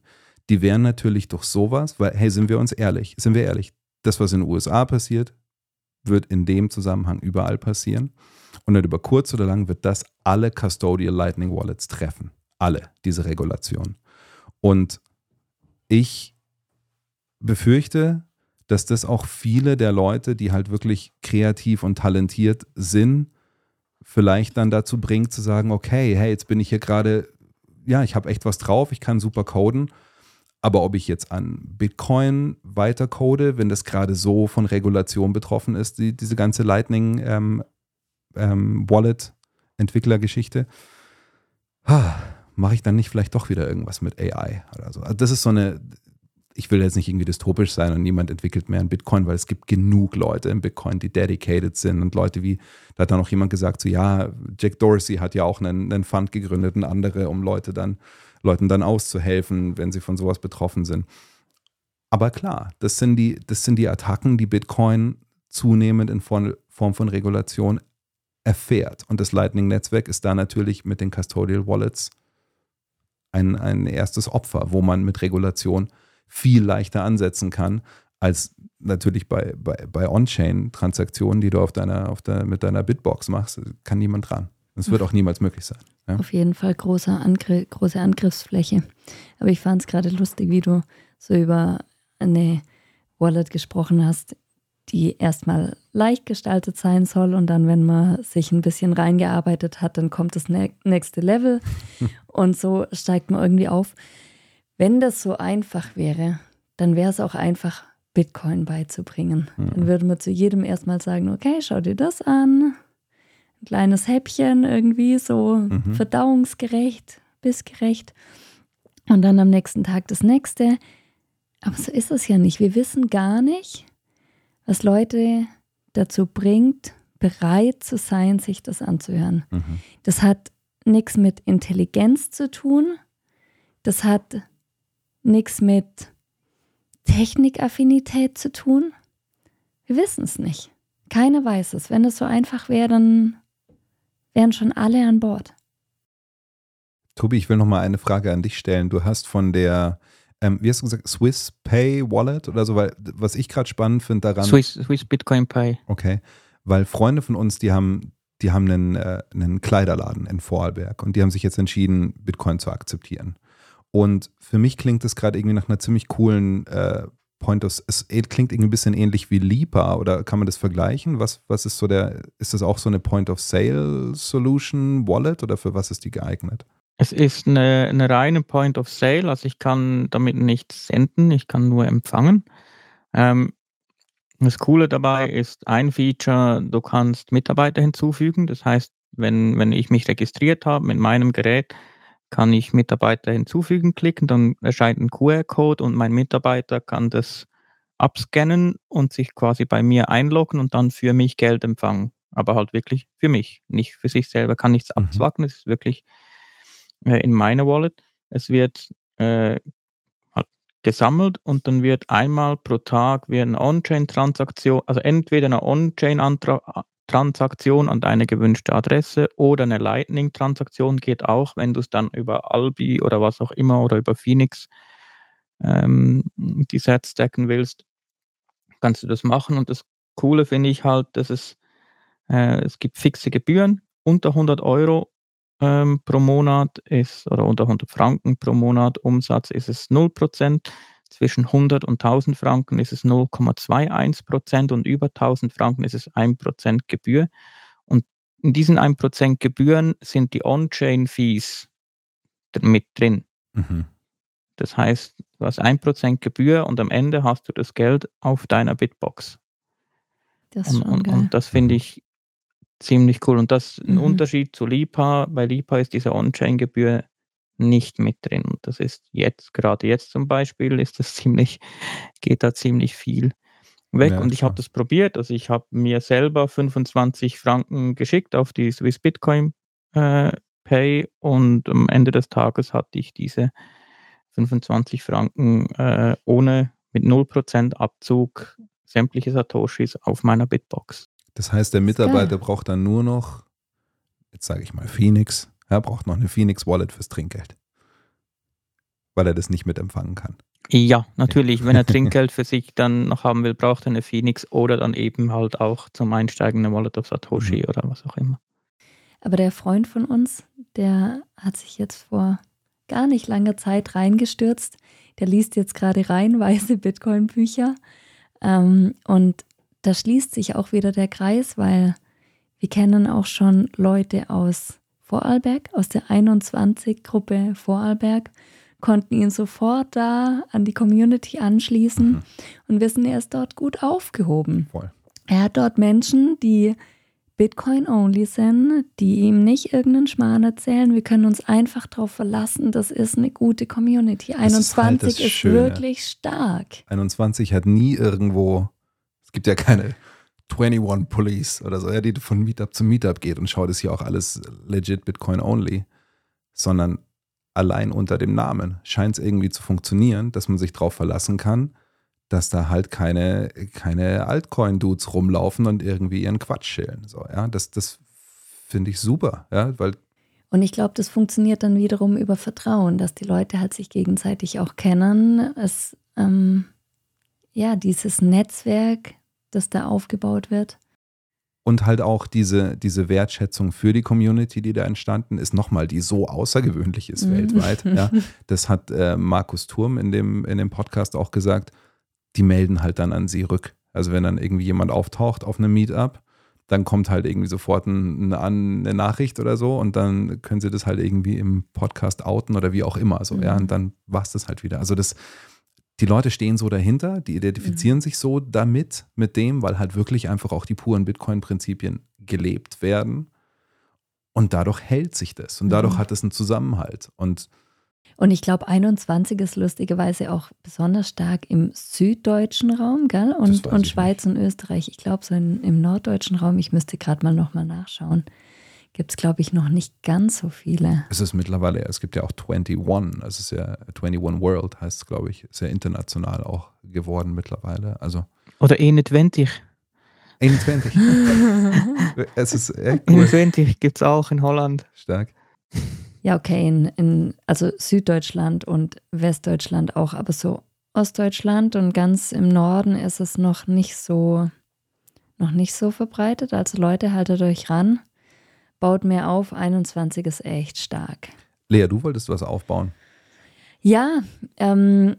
die wären natürlich durch sowas, weil, hey, sind wir uns ehrlich, sind wir ehrlich, das, was in den USA passiert, wird in dem Zusammenhang überall passieren. Und dann über kurz oder lang wird das alle Custodial Lightning Wallets treffen. Alle, diese Regulation. Und ich befürchte, dass das auch viele der Leute, die halt wirklich kreativ und talentiert sind, vielleicht dann dazu bringt zu sagen, okay, hey, jetzt bin ich hier gerade, ja, ich habe echt was drauf, ich kann super coden, aber ob ich jetzt an Bitcoin weiter code, wenn das gerade so von Regulation betroffen ist, die, diese ganze Lightning ähm, ähm, Wallet Entwicklergeschichte, mache ich dann nicht vielleicht doch wieder irgendwas mit AI oder so. Also das ist so eine, ich will jetzt nicht irgendwie dystopisch sein und niemand entwickelt mehr einen Bitcoin, weil es gibt genug Leute im Bitcoin, die dedicated sind und Leute wie, da hat dann auch jemand gesagt, so ja, Jack Dorsey hat ja auch einen, einen Fund gegründet und andere, um Leute dann, Leuten dann auszuhelfen, wenn sie von sowas betroffen sind. Aber klar, das sind die, das sind die Attacken, die Bitcoin zunehmend in Form von Regulation erfährt. Und das Lightning-Netzwerk ist da natürlich mit den Custodial Wallets ein, ein erstes Opfer, wo man mit Regulation viel leichter ansetzen kann, als natürlich bei, bei, bei On-Chain-Transaktionen, die du auf deiner, auf der, mit deiner Bitbox machst, kann niemand dran. Das wird auch niemals möglich sein. Ja? Auf jeden Fall große, Angr große Angriffsfläche. Aber ich fand es gerade lustig, wie du so über eine Wallet gesprochen hast, die erstmal leicht gestaltet sein soll und dann, wenn man sich ein bisschen reingearbeitet hat, dann kommt das nächste Level und so steigt man irgendwie auf. Wenn das so einfach wäre, dann wäre es auch einfach, Bitcoin beizubringen. Mhm. Dann würde man zu jedem erstmal sagen, okay, schau dir das an. Ein kleines Häppchen irgendwie, so mhm. verdauungsgerecht, bissgerecht. Und dann am nächsten Tag das nächste. Aber so ist es ja nicht. Wir wissen gar nicht, was Leute dazu bringt, bereit zu sein, sich das anzuhören. Mhm. Das hat nichts mit Intelligenz zu tun. Das hat nichts mit Technikaffinität zu tun? Wir wissen es nicht. Keiner weiß es. Wenn es so einfach wäre, dann wären schon alle an Bord. Tobi, ich will noch mal eine Frage an dich stellen. Du hast von der, ähm, wie hast du gesagt, Swiss Pay Wallet oder so, weil was ich gerade spannend finde daran. Swiss, Swiss Bitcoin Pay. Okay, weil Freunde von uns, die haben, die haben einen, äh, einen Kleiderladen in Vorarlberg und die haben sich jetzt entschieden, Bitcoin zu akzeptieren. Und für mich klingt das gerade irgendwie nach einer ziemlich coolen äh, Point of, es klingt irgendwie ein bisschen ähnlich wie Lipa oder kann man das vergleichen? Was, was ist so der, ist das auch so eine Point of Sale Solution Wallet oder für was ist die geeignet? Es ist eine, eine reine Point of Sale, also ich kann damit nicht senden, ich kann nur empfangen. Ähm, das Coole dabei ist ein Feature, du kannst Mitarbeiter hinzufügen. Das heißt, wenn, wenn ich mich registriert habe mit meinem Gerät, kann ich Mitarbeiter hinzufügen klicken, dann erscheint ein QR-Code und mein Mitarbeiter kann das abscannen und sich quasi bei mir einloggen und dann für mich Geld empfangen. Aber halt wirklich für mich, nicht für sich selber, kann nichts mhm. abzwacken, es ist wirklich äh, in meiner Wallet. Es wird äh, halt gesammelt und dann wird einmal pro Tag wird eine On-Chain-Transaktion, also entweder eine On-Chain-Antrag Transaktion an deine gewünschte Adresse oder eine Lightning-Transaktion geht auch, wenn du es dann über Albi oder was auch immer oder über Phoenix ähm, die Sets stacken willst, kannst du das machen. Und das Coole finde ich halt, dass es, äh, es gibt fixe Gebühren unter 100 Euro ähm, pro Monat ist oder unter 100 Franken pro Monat Umsatz ist es 0%. Zwischen 100 und 1000 Franken ist es 0,21 Prozent und über 1000 Franken ist es 1 Prozent Gebühr. Und in diesen 1 Prozent Gebühren sind die On-Chain-Fees mit drin. Mhm. Das heißt, du hast 1 Prozent Gebühr und am Ende hast du das Geld auf deiner Bitbox. Das ist und, und, und, das finde ich ziemlich cool. Und das ist ein mhm. Unterschied zu Lipa. Bei Lipa ist diese On-Chain-Gebühr nicht mit drin. Und das ist jetzt, gerade jetzt zum Beispiel, ist das ziemlich, geht da ziemlich viel weg. Ja, und ich habe das probiert. Also ich habe mir selber 25 Franken geschickt auf die Swiss Bitcoin äh, Pay und am Ende des Tages hatte ich diese 25 Franken äh, ohne mit 0% Abzug sämtliche Satoshis auf meiner Bitbox. Das heißt, der Mitarbeiter braucht dann nur noch, jetzt sage ich mal Phoenix, er braucht noch eine Phoenix Wallet fürs Trinkgeld. Weil er das nicht mitempfangen kann. Ja, natürlich. Wenn er Trinkgeld für sich dann noch haben will, braucht er eine Phoenix oder dann eben halt auch zum Einsteigen eine Wallet of Satoshi mhm. oder was auch immer. Aber der Freund von uns, der hat sich jetzt vor gar nicht langer Zeit reingestürzt. Der liest jetzt gerade reihenweise Bitcoin-Bücher. Ähm, und da schließt sich auch wieder der Kreis, weil wir kennen auch schon Leute aus Vorarlberg, aus der 21-Gruppe Vorarlberg, konnten ihn sofort da an die Community anschließen mhm. und wissen, er ist dort gut aufgehoben. Voll. Er hat dort Menschen, die Bitcoin-only sind, die ihm nicht irgendeinen Schmarrn erzählen. Wir können uns einfach darauf verlassen, das ist eine gute Community. Das ist 21 halt das ist, wirklich stark. 21 hat nie irgendwo, es gibt ja keine 21 Police oder so, ja, die von Meetup zu Meetup geht und schaut, ist hier auch alles legit Bitcoin only, sondern allein unter dem Namen scheint es irgendwie zu funktionieren, dass man sich darauf verlassen kann, dass da halt keine, keine Altcoin-Dudes rumlaufen und irgendwie ihren Quatsch schälen. So, ja, das, das finde ich super, ja, weil Und ich glaube, das funktioniert dann wiederum über Vertrauen, dass die Leute halt sich gegenseitig auch kennen. Es, ähm, ja, dieses Netzwerk, das da aufgebaut wird. Und halt auch diese, diese Wertschätzung für die Community, die da entstanden ist, nochmal, die so außergewöhnlich ist Mhm. weltweit. Ja. Das hat äh, Markus Turm in dem, in dem Podcast auch gesagt. Die melden halt dann an sie rück. Also wenn dann irgendwie jemand auftaucht auf einem Meetup, dann kommt halt irgendwie sofort ein, eine, Nachricht oder so und dann können sie das halt irgendwie im Podcast outen oder wie auch immer. So, ja, Mhm. und dann war es das halt wieder. Also das, die Leute stehen so dahinter, die identifizieren sich so damit, mit dem, weil halt wirklich einfach auch die puren Bitcoin-Prinzipien gelebt werden. Und dadurch hält sich das und dadurch Mhm. hat es einen Zusammenhalt. Und Und ich glaube, 21 ist lustigerweise auch besonders stark im süddeutschen Raum, gell? Und, und Schweiz und Österreich. Ich glaube, so in, im norddeutschen Raum, ich müsste gerade mal nochmal nachschauen, gibt es, glaube ich, noch nicht ganz so viele. es ist mittlerweile, es gibt ja auch 21, also es ist ja 21 World, heißt es, glaube ich, sehr international auch geworden mittlerweile. Also Oder 21. 21. es ist echt cool. 21 gibt es auch in Holland. Stark. Ja, okay, in, in, also Süddeutschland und Westdeutschland auch, aber so Ostdeutschland und ganz im Norden ist es noch nicht so, noch nicht so verbreitet. Also Leute, haltet euch ran, baut mehr auf, 21 ist echt stark. Lea, du wolltest was aufbauen. Ja, ähm,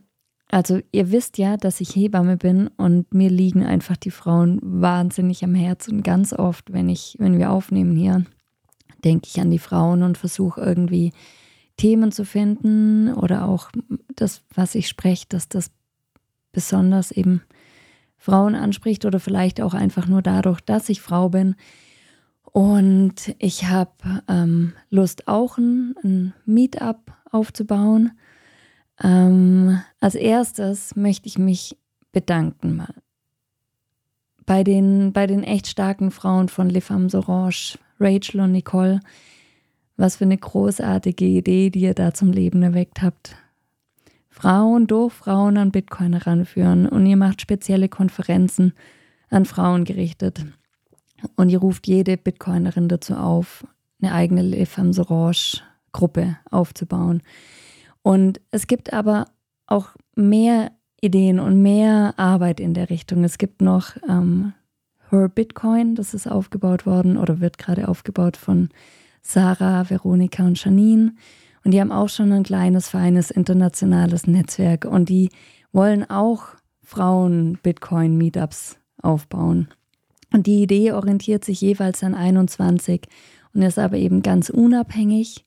also ihr wisst ja, dass ich Hebamme bin und mir liegen einfach die Frauen wahnsinnig am Herzen. Und ganz oft, wenn ich, wenn wir aufnehmen hier, denke ich an die Frauen und versuche irgendwie Themen zu finden oder auch das, was ich spreche, dass das besonders eben Frauen anspricht oder vielleicht auch einfach nur dadurch, dass ich Frau bin. Und ich habe ähm, Lust, auch ein, ein Meetup aufzubauen. Ähm, als erstes möchte ich mich bedanken mal bei den, bei den echt starken Frauen von Les Femmes Orange, Rachel und Nicole. Was für eine großartige Idee, die ihr da zum Leben erweckt habt. Frauen durch Frauen an Bitcoin heranführen und ihr macht spezielle Konferenzen an Frauen gerichtet. Und ihr ruft jede Bitcoinerin dazu auf, eine eigene Les Femmes Orange Gruppe aufzubauen. Und es gibt aber auch mehr Ideen und mehr Arbeit in der Richtung. Es gibt noch ähm, Her Bitcoin, das ist aufgebaut worden oder wird gerade aufgebaut von Sarah, Veronika und Janine. Und die haben auch schon ein kleines, feines internationales Netzwerk und die wollen auch Frauen-Bitcoin-Meetups aufbauen. Und die Idee orientiert sich jeweils an 21 und ist aber eben ganz unabhängig.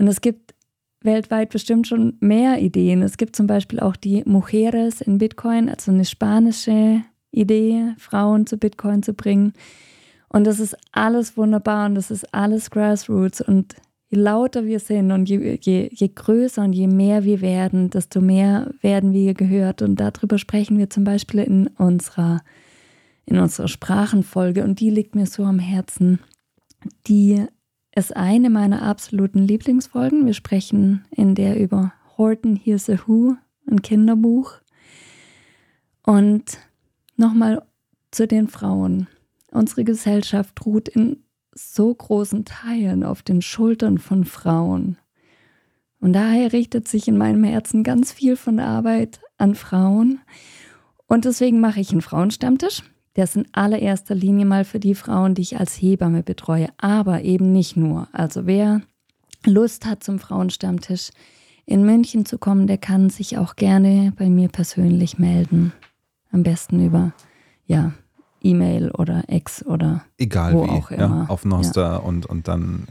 Und es gibt weltweit bestimmt schon mehr Ideen. Es gibt zum Beispiel auch die Mujeres in Bitcoin, also eine spanische Idee, Frauen zu Bitcoin zu bringen. Und das ist alles wunderbar und das ist alles Grassroots. Und je lauter wir sind und je, je, je größer und je mehr wir werden, desto mehr werden wir gehört. Und darüber sprechen wir zum Beispiel in unserer, in unserer Sprachenfolge. Und die liegt mir so am Herzen. Die ist eine meiner absoluten Lieblingsfolgen. Wir sprechen in der über Horton Here's a Who, ein Kinderbuch. Und nochmal zu den Frauen. Unsere Gesellschaft ruht in so großen Teilen auf den Schultern von Frauen. Und daher richtet sich in meinem Herzen ganz viel von der Arbeit an Frauen. Und deswegen mache ich einen Frauenstammtisch. Der ist in allererster Linie mal für die Frauen, die ich als Hebamme betreue, aber eben nicht nur. Also wer Lust hat, zum Frauenstammtisch in München zu kommen, der kann sich auch gerne bei mir persönlich melden. Am besten über ja, E-Mail oder Ex oder Egal Wo wie, auch ja, immer. auf Noster und, und dann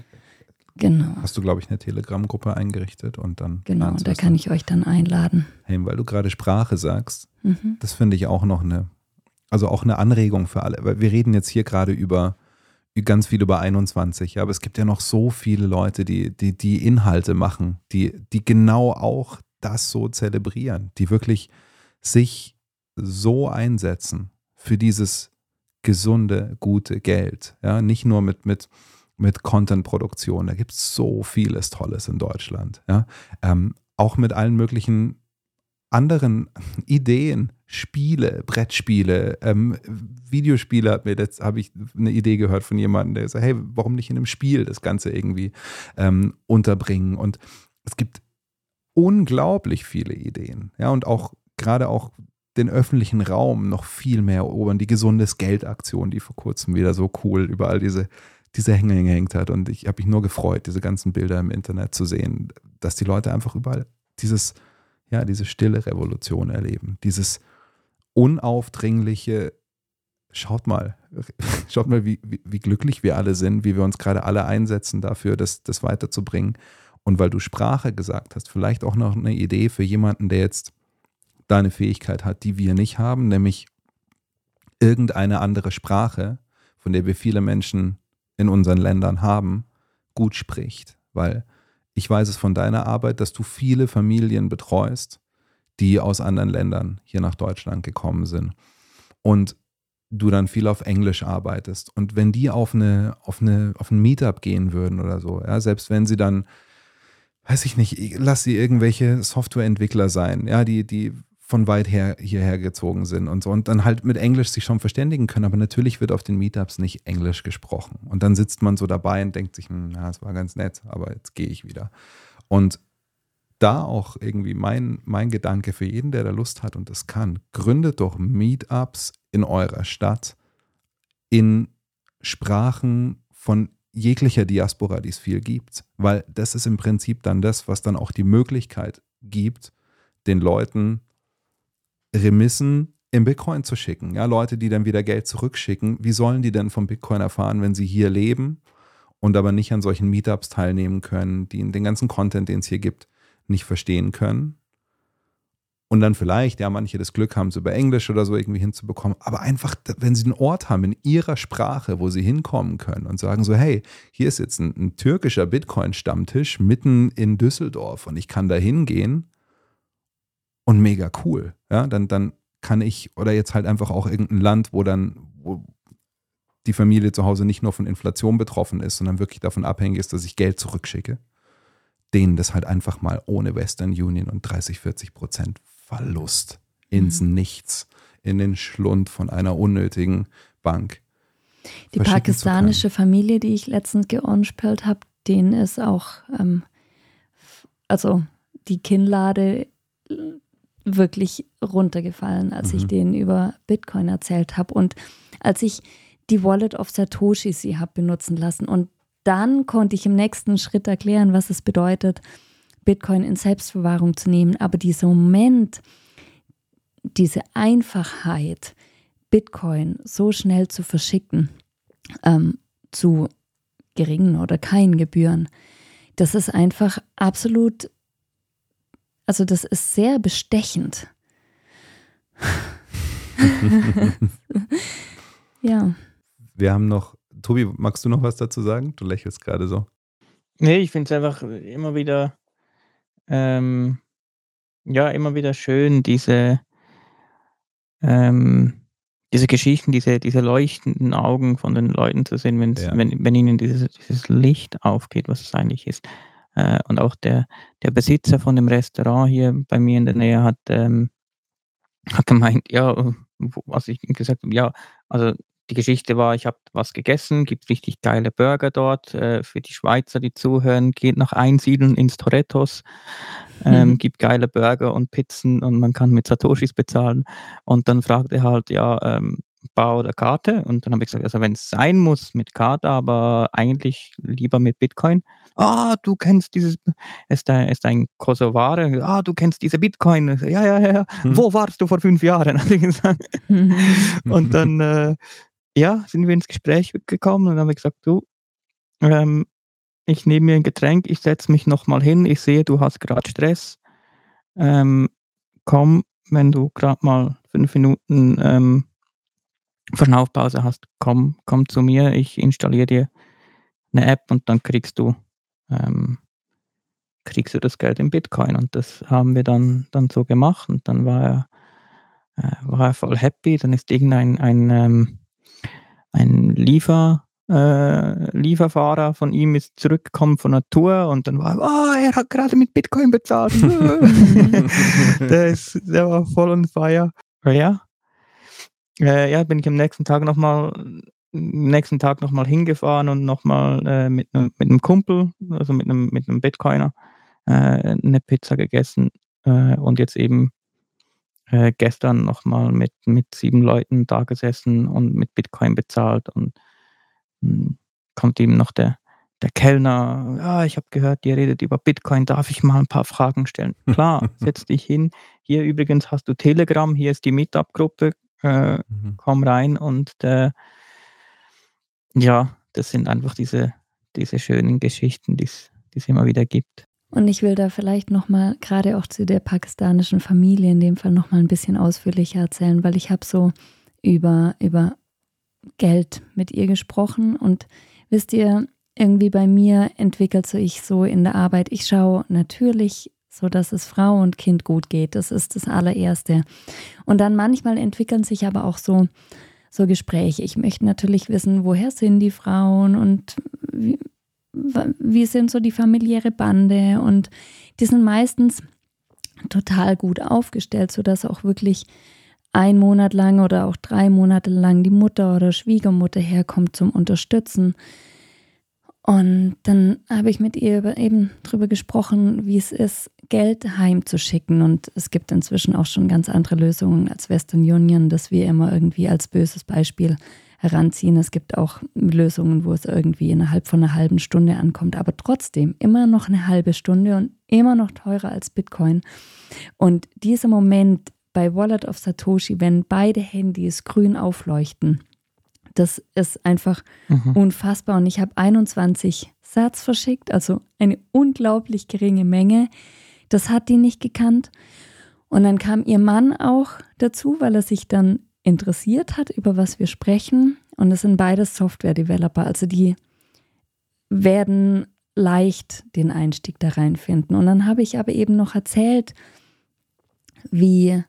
genau. hast du, glaube ich, eine Telegram-Gruppe eingerichtet und dann Genau, da das kann ich euch dann einladen. Hey, weil du gerade Sprache sagst, Mhm. das finde ich auch noch eine, also auch eine Anregung für alle. Weil wir reden jetzt hier gerade über, ganz viel über 21, ja, aber es gibt ja noch so viele Leute, die, die, die Inhalte machen, die, die genau auch das so zelebrieren, die wirklich sich so einsetzen für dieses gesunde, gute Geld. Ja, nicht nur mit, mit, mit Content-Produktion, da gibt es so vieles Tolles in Deutschland. Ja, ähm, auch mit allen möglichen anderen Ideen, Spiele, Brettspiele, ähm, Videospiele hat mir jetzt habe ich eine Idee gehört von jemandem, der sagt, hey, warum nicht in einem Spiel das Ganze irgendwie ähm, unterbringen? Und es gibt unglaublich viele Ideen, ja, und auch gerade auch den öffentlichen Raum noch viel mehr erobern. Die gesundes Geld-Aktion, die vor kurzem wieder so cool überall diese, diese Hänge gehängt hat. Und ich habe mich nur gefreut, diese ganzen Bilder im Internet zu sehen, dass die Leute einfach überall dieses, ja, diese stille Revolution erleben. Dieses unaufdringliche, schaut mal, schaut mal, wie, wie, wie, glücklich wir alle sind, wie wir uns gerade alle einsetzen dafür, das, das weiterzubringen. Und weil du Sprache gesagt hast, vielleicht auch noch eine Idee für jemanden, der jetzt da eine Fähigkeit hat, die wir nicht haben, nämlich irgendeine andere Sprache, von der wir viele Menschen in unseren Ländern haben, gut spricht. Weil ich weiß es von deiner Arbeit, dass du viele Familien betreust, die aus anderen Ländern hier nach Deutschland gekommen sind. Und du dann viel auf Englisch arbeitest. Und wenn die auf eine, auf eine, auf ein Meetup gehen würden oder so, ja, selbst wenn sie dann, weiß ich nicht, lass sie irgendwelche Softwareentwickler sein, ja, die, die von weit her hierher gezogen sind und so und dann halt mit Englisch sich schon verständigen können, aber natürlich wird auf den Meetups nicht Englisch gesprochen. Und dann sitzt man so dabei und denkt sich, hm, ja, es war ganz nett, aber jetzt gehe ich wieder. Und da auch irgendwie mein, mein Gedanke für jeden, der da Lust hat und das kann, gründet doch Meetups in eurer Stadt in Sprachen von jeglicher Diaspora, die es viel gibt. Weil das ist im Prinzip dann das, was dann auch die Möglichkeit gibt, den Leuten Remissen in Bitcoin zu schicken. Ja, Leute, die dann wieder Geld zurückschicken, wie sollen die denn vom Bitcoin erfahren, wenn sie hier leben und aber nicht an solchen Meetups teilnehmen können, die den ganzen Content, den es hier gibt, nicht verstehen können. Und dann vielleicht, ja, manche das Glück haben, es über Englisch oder so irgendwie hinzubekommen, aber einfach, wenn sie einen Ort haben in ihrer Sprache, wo sie hinkommen können und sagen so, hey, hier ist jetzt ein, ein türkischer Bitcoin-Stammtisch mitten in Düsseldorf und ich kann da hingehen und mega cool. Ja, dann, dann kann ich, oder jetzt halt einfach auch irgendein Land, wo dann, wo die Familie zu Hause nicht nur von Inflation betroffen ist, sondern wirklich davon abhängig ist, dass ich Geld zurückschicke denen das halt einfach mal ohne Western Union und 30, 40 Prozent Verlust ins mhm. Nichts, in den Schlund von einer unnötigen Bank. Die pakistanische Familie, die ich letztens geonspelt habe, denen ist auch, ähm, also die Kinnlade wirklich runtergefallen, als mhm. ich denen über Bitcoin erzählt habe. Und als ich die Wallet of Satoshi sie habe benutzen lassen und dann konnte ich im nächsten Schritt erklären, was es bedeutet, Bitcoin in Selbstverwahrung zu nehmen. Aber dieser Moment, diese Einfachheit, Bitcoin so schnell zu verschicken, ähm, zu geringen oder keinen Gebühren, das ist einfach absolut, also das ist sehr bestechend. ja. Wir haben noch Tobi, magst du noch was dazu sagen? Du lächelst gerade so. Nee, ich finde es einfach immer wieder, ähm, ja, immer wieder schön, diese, ähm, diese Geschichten, diese, diese leuchtenden Augen von den Leuten zu sehen, ja. wenn, wenn ihnen dieses, dieses Licht aufgeht, was es eigentlich ist. Äh, und auch der, der Besitzer von dem Restaurant hier bei mir in der Nähe hat, ähm, hat gemeint, ja, was ich gesagt habe, ja, also die Geschichte war, ich habe was gegessen, gibt richtig geile Burger dort. Äh, für die Schweizer, die zuhören, geht nach Einsiedeln ins Torettos, ähm, mhm. gibt geile Burger und Pizzen und man kann mit Satoshis bezahlen. Und dann fragt er halt, ja, ähm, Bar oder Karte? Und dann habe ich gesagt, also wenn es sein muss mit Karte, aber eigentlich lieber mit Bitcoin. Ah, du kennst dieses, ist ein, ist ein Kosovare, ah, du kennst diese Bitcoin. Ja, ja, ja, hm. wo warst du vor fünf Jahren? und dann äh, ja, sind wir ins Gespräch gekommen und dann habe ich gesagt, du, ähm, ich nehme mir ein Getränk, ich setze mich nochmal hin, ich sehe, du hast gerade Stress. Ähm, komm, wenn du gerade mal fünf Minuten ähm, Verschnaufpause hast, komm, komm zu mir, ich installiere dir eine App und dann kriegst du, ähm, kriegst du das Geld in Bitcoin. Und das haben wir dann, dann so gemacht und dann war er, äh, war er voll happy. Dann ist irgendein ein, ähm, ein Liefer, äh, Lieferfahrer von ihm ist zurückgekommen von einer Tour und dann war, oh, er hat gerade mit Bitcoin bezahlt. der, ist, der war voll on fire. Ja. Äh, ja, bin ich am nächsten Tag nochmal nächsten Tag nochmal hingefahren und nochmal äh, mit, ne, mit einem Kumpel, also mit einem, mit einem Bitcoiner, äh, eine Pizza gegessen äh, und jetzt eben äh, gestern nochmal mit, mit sieben Leuten da gesessen und mit Bitcoin bezahlt und mh, hm, kommt ihm noch der, der Kellner, ja, ich habe gehört, ihr redet über Bitcoin, darf ich mal ein paar Fragen stellen? Klar, setz dich hin. Hier übrigens hast du Telegram, hier ist die Meetup-Gruppe, äh, mhm. komm rein und äh, ja, das sind einfach diese, diese schönen Geschichten, die es immer wieder gibt. Und ich will da vielleicht nochmal, gerade auch zu der pakistanischen Familie in dem Fall nochmal ein bisschen ausführlicher erzählen, weil ich habe so über, über Geld mit ihr gesprochen und wisst ihr, irgendwie bei mir entwickelt sich so in der Arbeit, ich schaue natürlich so, dass es Frau und Kind gut geht, das ist das allererste. Und dann manchmal entwickeln sich aber auch so so Gespräche. Ich möchte natürlich wissen, woher sind die Frauen und wie, wie sind so die familiäre Bande und die sind meistens total gut aufgestellt, sodass auch wirklich ein Monat lang oder auch drei Monate lang die Mutter oder Schwiegermutter herkommt zum Unterstützen. Und dann habe ich mit ihr eben darüber gesprochen, wie es ist, Geld heimzuschicken. Und es gibt inzwischen auch schon ganz andere Lösungen als Western Union, das wir immer irgendwie als böses Beispiel heranziehen. Es gibt auch Lösungen, wo es irgendwie innerhalb von einer halben Stunde ankommt, aber trotzdem immer noch eine halbe Stunde und immer noch teurer als Bitcoin. Und dieser Moment bei Wallet of Satoshi, wenn beide Handys grün aufleuchten, das ist einfach mhm. unfassbar. Und ich habe 21 Satz verschickt, also eine unglaublich geringe Menge. Das hat die nicht gekannt. Und dann kam ihr Mann auch dazu, weil er sich dann interessiert hat, über was wir sprechen. Und es sind beides Software-Developer. Also die werden leicht den Einstieg da reinfinden. Und dann habe ich aber eben noch erzählt, wie,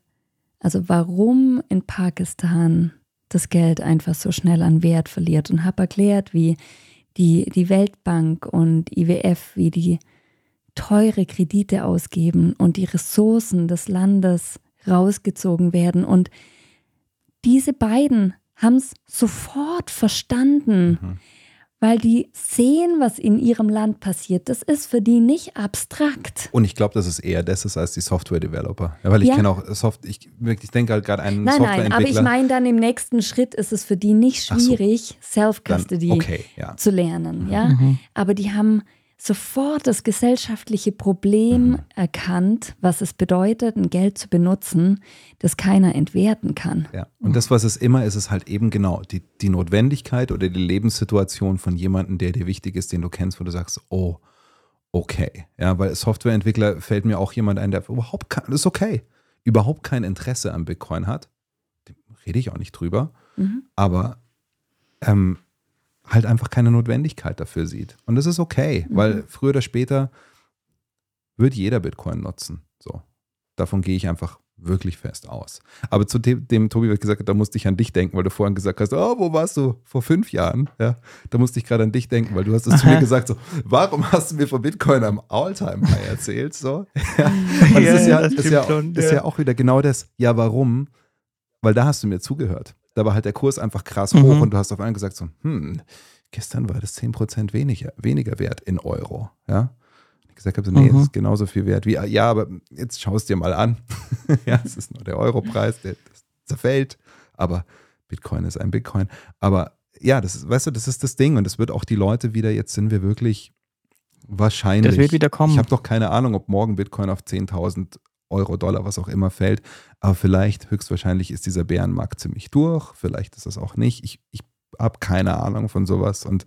also warum in Pakistan das Geld einfach so schnell an Wert verliert und habe erklärt, wie die, die Weltbank und IWF, wie die teure Kredite ausgeben und die Ressourcen des Landes rausgezogen werden. Und diese beiden haben es sofort verstanden. Mhm weil die sehen, was in ihrem Land passiert. Das ist für die nicht abstrakt. Und ich glaube, dass es eher das ist als die Software-Developer. Ja, weil ich ja. kenne auch Soft, ich, ich denke halt gerade einen nein, Softwareentwickler. Nein, aber ich meine dann im nächsten Schritt ist es für die nicht schwierig, so. Self-Custody okay, ja. zu lernen. Ja? Mhm. Aber die haben sofort das gesellschaftliche Problem mhm. erkannt, was es bedeutet, ein Geld zu benutzen, das keiner entwerten kann. Ja, und das, was es immer ist, ist halt eben genau die, die Notwendigkeit oder die Lebenssituation von jemandem, der dir wichtig ist, den du kennst, wo du sagst, oh, okay. Ja, weil Softwareentwickler fällt mir auch jemand ein, der überhaupt kein, ist okay, überhaupt kein Interesse an Bitcoin hat. Da rede ich auch nicht drüber. Mhm. Aber ähm, halt einfach keine Notwendigkeit dafür sieht. Und das ist okay, mhm. weil früher oder später wird jeder Bitcoin nutzen. So. Davon gehe ich einfach wirklich fest aus. Aber zu dem, dem Tobi hat gesagt, da musste ich an dich denken, weil du vorhin gesagt hast, oh, wo warst du vor fünf Jahren? Ja, da musste ich gerade an dich denken, weil du hast es zu mir gesagt, so, warum hast du mir von Bitcoin am Alltime High erzählt? So, ja. Und ja, ist, ja, ist, ja, schon, ist ja auch wieder genau das, ja, warum? Weil da hast du mir zugehört da war halt der Kurs einfach krass mhm. hoch und du hast auf einmal gesagt so, hm, gestern war das 10% weniger, weniger wert in Euro, ja. Ich gesagt habe, so, nee, mhm. es ist genauso viel wert wie, ja, aber jetzt schau es dir mal an. ja, es ist nur der Europreis, der zerfällt, aber Bitcoin ist ein Bitcoin. Aber ja, das ist, weißt du, das ist das Ding und es wird auch die Leute wieder, jetzt sind wir wirklich wahrscheinlich. Das wird wieder kommen. Ich habe doch keine Ahnung, ob morgen Bitcoin auf 10.000 Euro, Dollar, was auch immer fällt. Aber vielleicht, höchstwahrscheinlich ist dieser Bärenmarkt ziemlich durch. Vielleicht ist das auch nicht. Ich, ich habe keine Ahnung von sowas und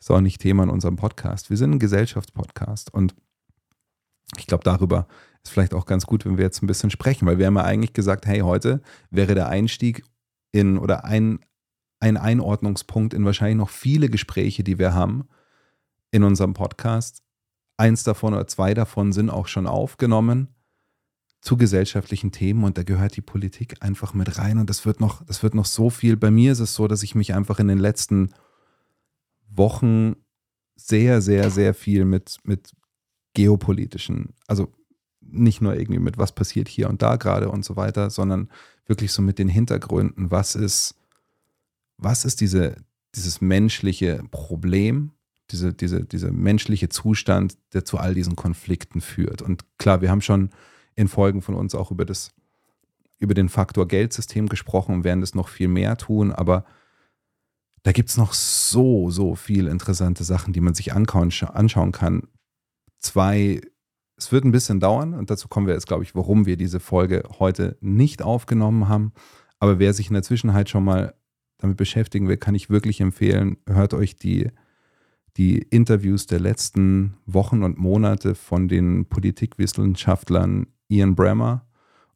ist auch nicht Thema in unserem Podcast. Wir sind ein Gesellschaftspodcast und ich glaube, darüber ist vielleicht auch ganz gut, wenn wir jetzt ein bisschen sprechen, weil wir haben ja eigentlich gesagt, hey, heute wäre der Einstieg in oder ein ein Einordnungspunkt in wahrscheinlich noch viele Gespräche, die wir haben in unserem Podcast. Eins davon oder zwei davon sind auch schon aufgenommen zu gesellschaftlichen Themen und da gehört die Politik einfach mit rein und das wird noch, das wird noch so viel. Bei mir ist es so, dass ich mich einfach in den letzten Wochen sehr, sehr, sehr viel mit, mit geopolitischen, also nicht nur irgendwie mit was passiert hier und da gerade und so weiter, sondern wirklich so mit den Hintergründen, was ist, was ist diese, dieses menschliche Problem, diese, diese, dieser menschliche Zustand, der zu all diesen Konflikten führt. Und klar, wir haben schon in Folgen von uns auch über das, über den Faktor Geldsystem gesprochen und werden das noch viel mehr tun, aber da gibt es noch so, so viele interessante Sachen, die man sich anschauen kann. Zwei, es wird ein bisschen dauern und dazu kommen wir jetzt, glaube ich, warum wir diese Folge heute nicht aufgenommen haben. Aber wer sich in der Zwischenzeit schon mal damit beschäftigen will, kann ich wirklich empfehlen, hört euch die, die Interviews der letzten Wochen und Monate von den Politikwissenschaftlern Ian Bremmer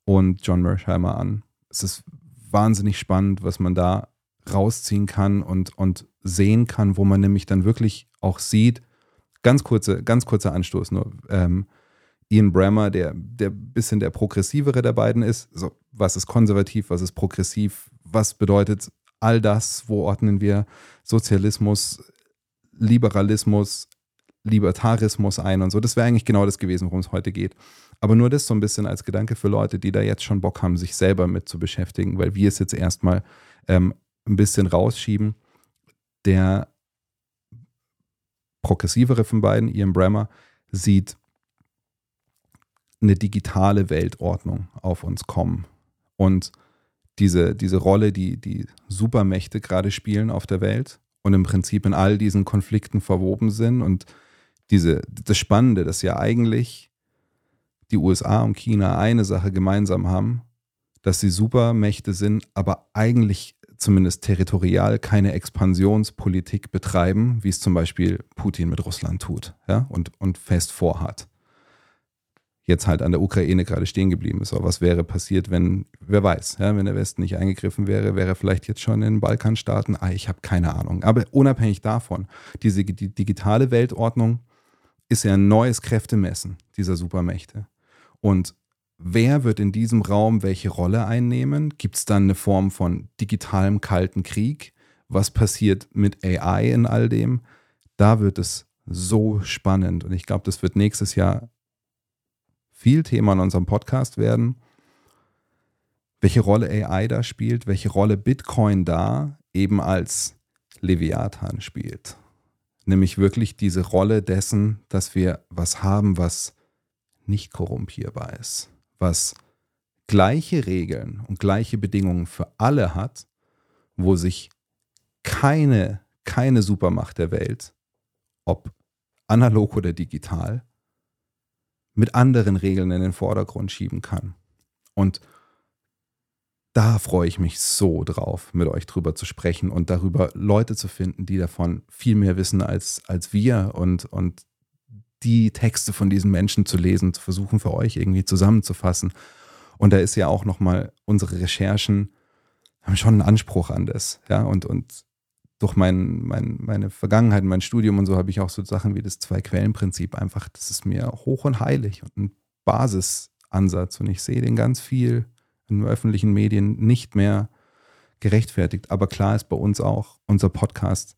und John Mersheimer an. Es ist wahnsinnig spannend, was man da rausziehen kann und, und sehen kann, wo man nämlich dann wirklich auch sieht, ganz kurze, ganz kurzer Anstoß nur, ähm, Ian Bremmer, der, der bisschen der progressivere der beiden ist, so, was ist konservativ, was ist progressiv, was bedeutet all das, wo ordnen wir Sozialismus, Liberalismus, Libertarismus ein und so. Das wäre eigentlich genau das gewesen, worum es heute geht. Aber nur das so ein bisschen als Gedanke für Leute, die da jetzt schon Bock haben, sich selber mit zu beschäftigen, weil wir es jetzt erstmal ähm, ein bisschen rausschieben. Der progressivere von beiden, Ian Bremmer, sieht eine digitale Weltordnung auf uns kommen. Und diese, diese Rolle, die die Supermächte gerade spielen auf der Welt und im Prinzip in all diesen Konflikten verwoben sind. Und diese, das Spannende, dass ja eigentlich die USA und China eine Sache gemeinsam haben, dass sie Supermächte sind, aber eigentlich zumindest territorial keine Expansionspolitik betreiben, wie es zum Beispiel Putin mit Russland tut ja, und, und fest vorhat. Jetzt halt an der Ukraine gerade stehen geblieben ist. Aber was wäre passiert, wenn, wer weiß, ja, wenn der Westen nicht eingegriffen wäre, wäre vielleicht jetzt schon in den Balkanstaaten. Ah, ich habe keine Ahnung. Aber unabhängig davon, diese die digitale Weltordnung ist ja ein neues Kräftemessen dieser Supermächte. Und Wer wird in diesem Raum welche Rolle einnehmen? Gibt es dann eine Form von digitalem kalten Krieg? Was passiert mit AI in all dem? Da wird es so spannend und ich glaube, das wird nächstes Jahr viel Thema in unserem Podcast werden. Welche Rolle AI da spielt, welche Rolle Bitcoin da eben als Leviathan spielt. Nämlich wirklich diese Rolle dessen, dass wir was haben, was nicht korrumpierbar ist was gleiche Regeln und gleiche Bedingungen für alle hat, wo sich keine, keine Supermacht der Welt, ob analog oder digital, mit anderen Regeln in den Vordergrund schieben kann. Und da freue ich mich so drauf, mit euch drüber zu sprechen und darüber Leute zu finden, die davon viel mehr wissen als, als wir und, und die Texte von diesen Menschen zu lesen, zu versuchen für euch irgendwie zusammenzufassen. Und da ist ja auch nochmal unsere Recherchen haben schon einen Anspruch an das. Ja, und, und durch mein, mein, meine Vergangenheit, mein Studium und so habe ich auch so Sachen wie das Zwei-Quellen-Prinzip einfach, das ist mir hoch und heilig und ein Basisansatz. Und ich sehe den ganz viel in öffentlichen Medien nicht mehr gerechtfertigt. Aber klar ist bei uns auch, unser Podcast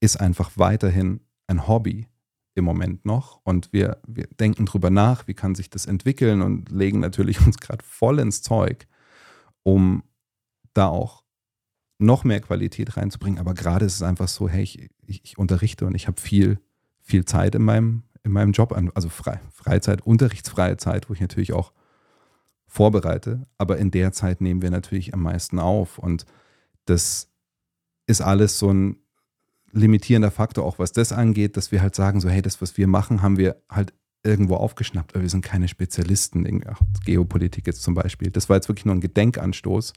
ist einfach weiterhin ein Hobby im Moment noch und wir, wir denken drüber nach, wie kann sich das entwickeln und legen natürlich uns gerade voll ins Zeug, um da auch noch mehr Qualität reinzubringen. Aber gerade ist es einfach so, hey, ich, ich, ich unterrichte und ich habe viel, viel Zeit in meinem, in meinem Job, also Fre Freizeit, unterrichtsfreie Zeit, wo ich natürlich auch vorbereite. Aber in der Zeit nehmen wir natürlich am meisten auf und das ist alles so ein limitierender Faktor, auch was das angeht, dass wir halt sagen, so, hey, das, was wir machen, haben wir halt irgendwo aufgeschnappt, aber wir sind keine Spezialisten in Geopolitik jetzt zum Beispiel. Das war jetzt wirklich nur ein Gedenkanstoß,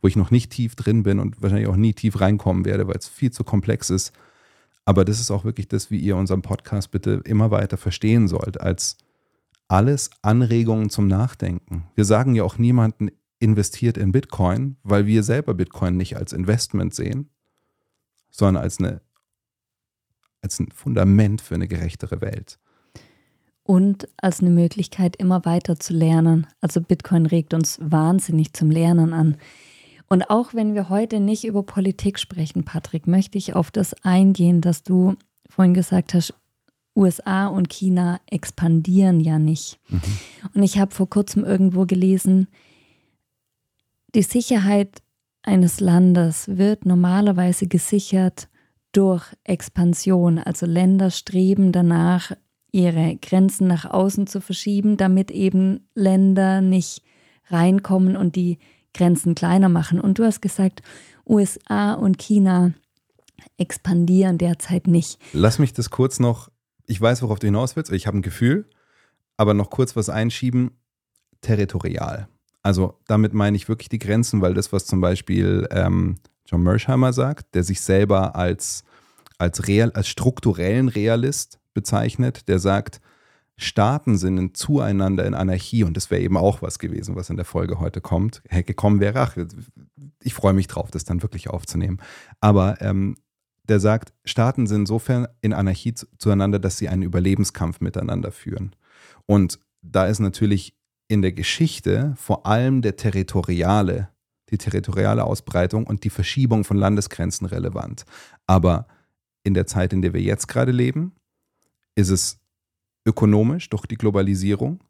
wo ich noch nicht tief drin bin und wahrscheinlich auch nie tief reinkommen werde, weil es viel zu komplex ist. Aber das ist auch wirklich das, wie ihr unseren Podcast bitte immer weiter verstehen sollt, als alles Anregungen zum Nachdenken. Wir sagen ja auch niemanden, investiert in Bitcoin, weil wir selber Bitcoin nicht als Investment sehen, sondern als, eine, als ein Fundament für eine gerechtere Welt. Und als eine Möglichkeit, immer weiter zu lernen. Also Bitcoin regt uns wahnsinnig zum Lernen an. Und auch wenn wir heute nicht über Politik sprechen, Patrick, möchte ich auf das eingehen, dass du vorhin gesagt hast, USA und China expandieren ja nicht. Mhm. Und ich habe vor kurzem irgendwo gelesen, die Sicherheit eines Landes wird normalerweise gesichert durch Expansion. Also Länder streben danach, ihre Grenzen nach außen zu verschieben, damit eben Länder nicht reinkommen und die Grenzen kleiner machen. Und du hast gesagt, USA und China expandieren derzeit nicht. Lass mich das kurz noch, ich weiß, worauf du hinaus willst, ich habe ein Gefühl, aber noch kurz was einschieben, territorial. Also damit meine ich wirklich die Grenzen, weil das, was zum Beispiel ähm, John Mersheimer sagt, der sich selber als, als, real, als strukturellen Realist bezeichnet, der sagt, Staaten sind in zueinander in Anarchie und das wäre eben auch was gewesen, was in der Folge heute kommt, gekommen wäre. Ach, ich freue mich drauf, das dann wirklich aufzunehmen. Aber ähm, der sagt, Staaten sind insofern in Anarchie zu, zueinander, dass sie einen Überlebenskampf miteinander führen. Und da ist natürlich in der Geschichte vor allem der territoriale, die territoriale Ausbreitung und die Verschiebung von Landesgrenzen relevant. Aber in der Zeit, in der wir jetzt gerade leben, ist es ökonomisch durch die Globalisierung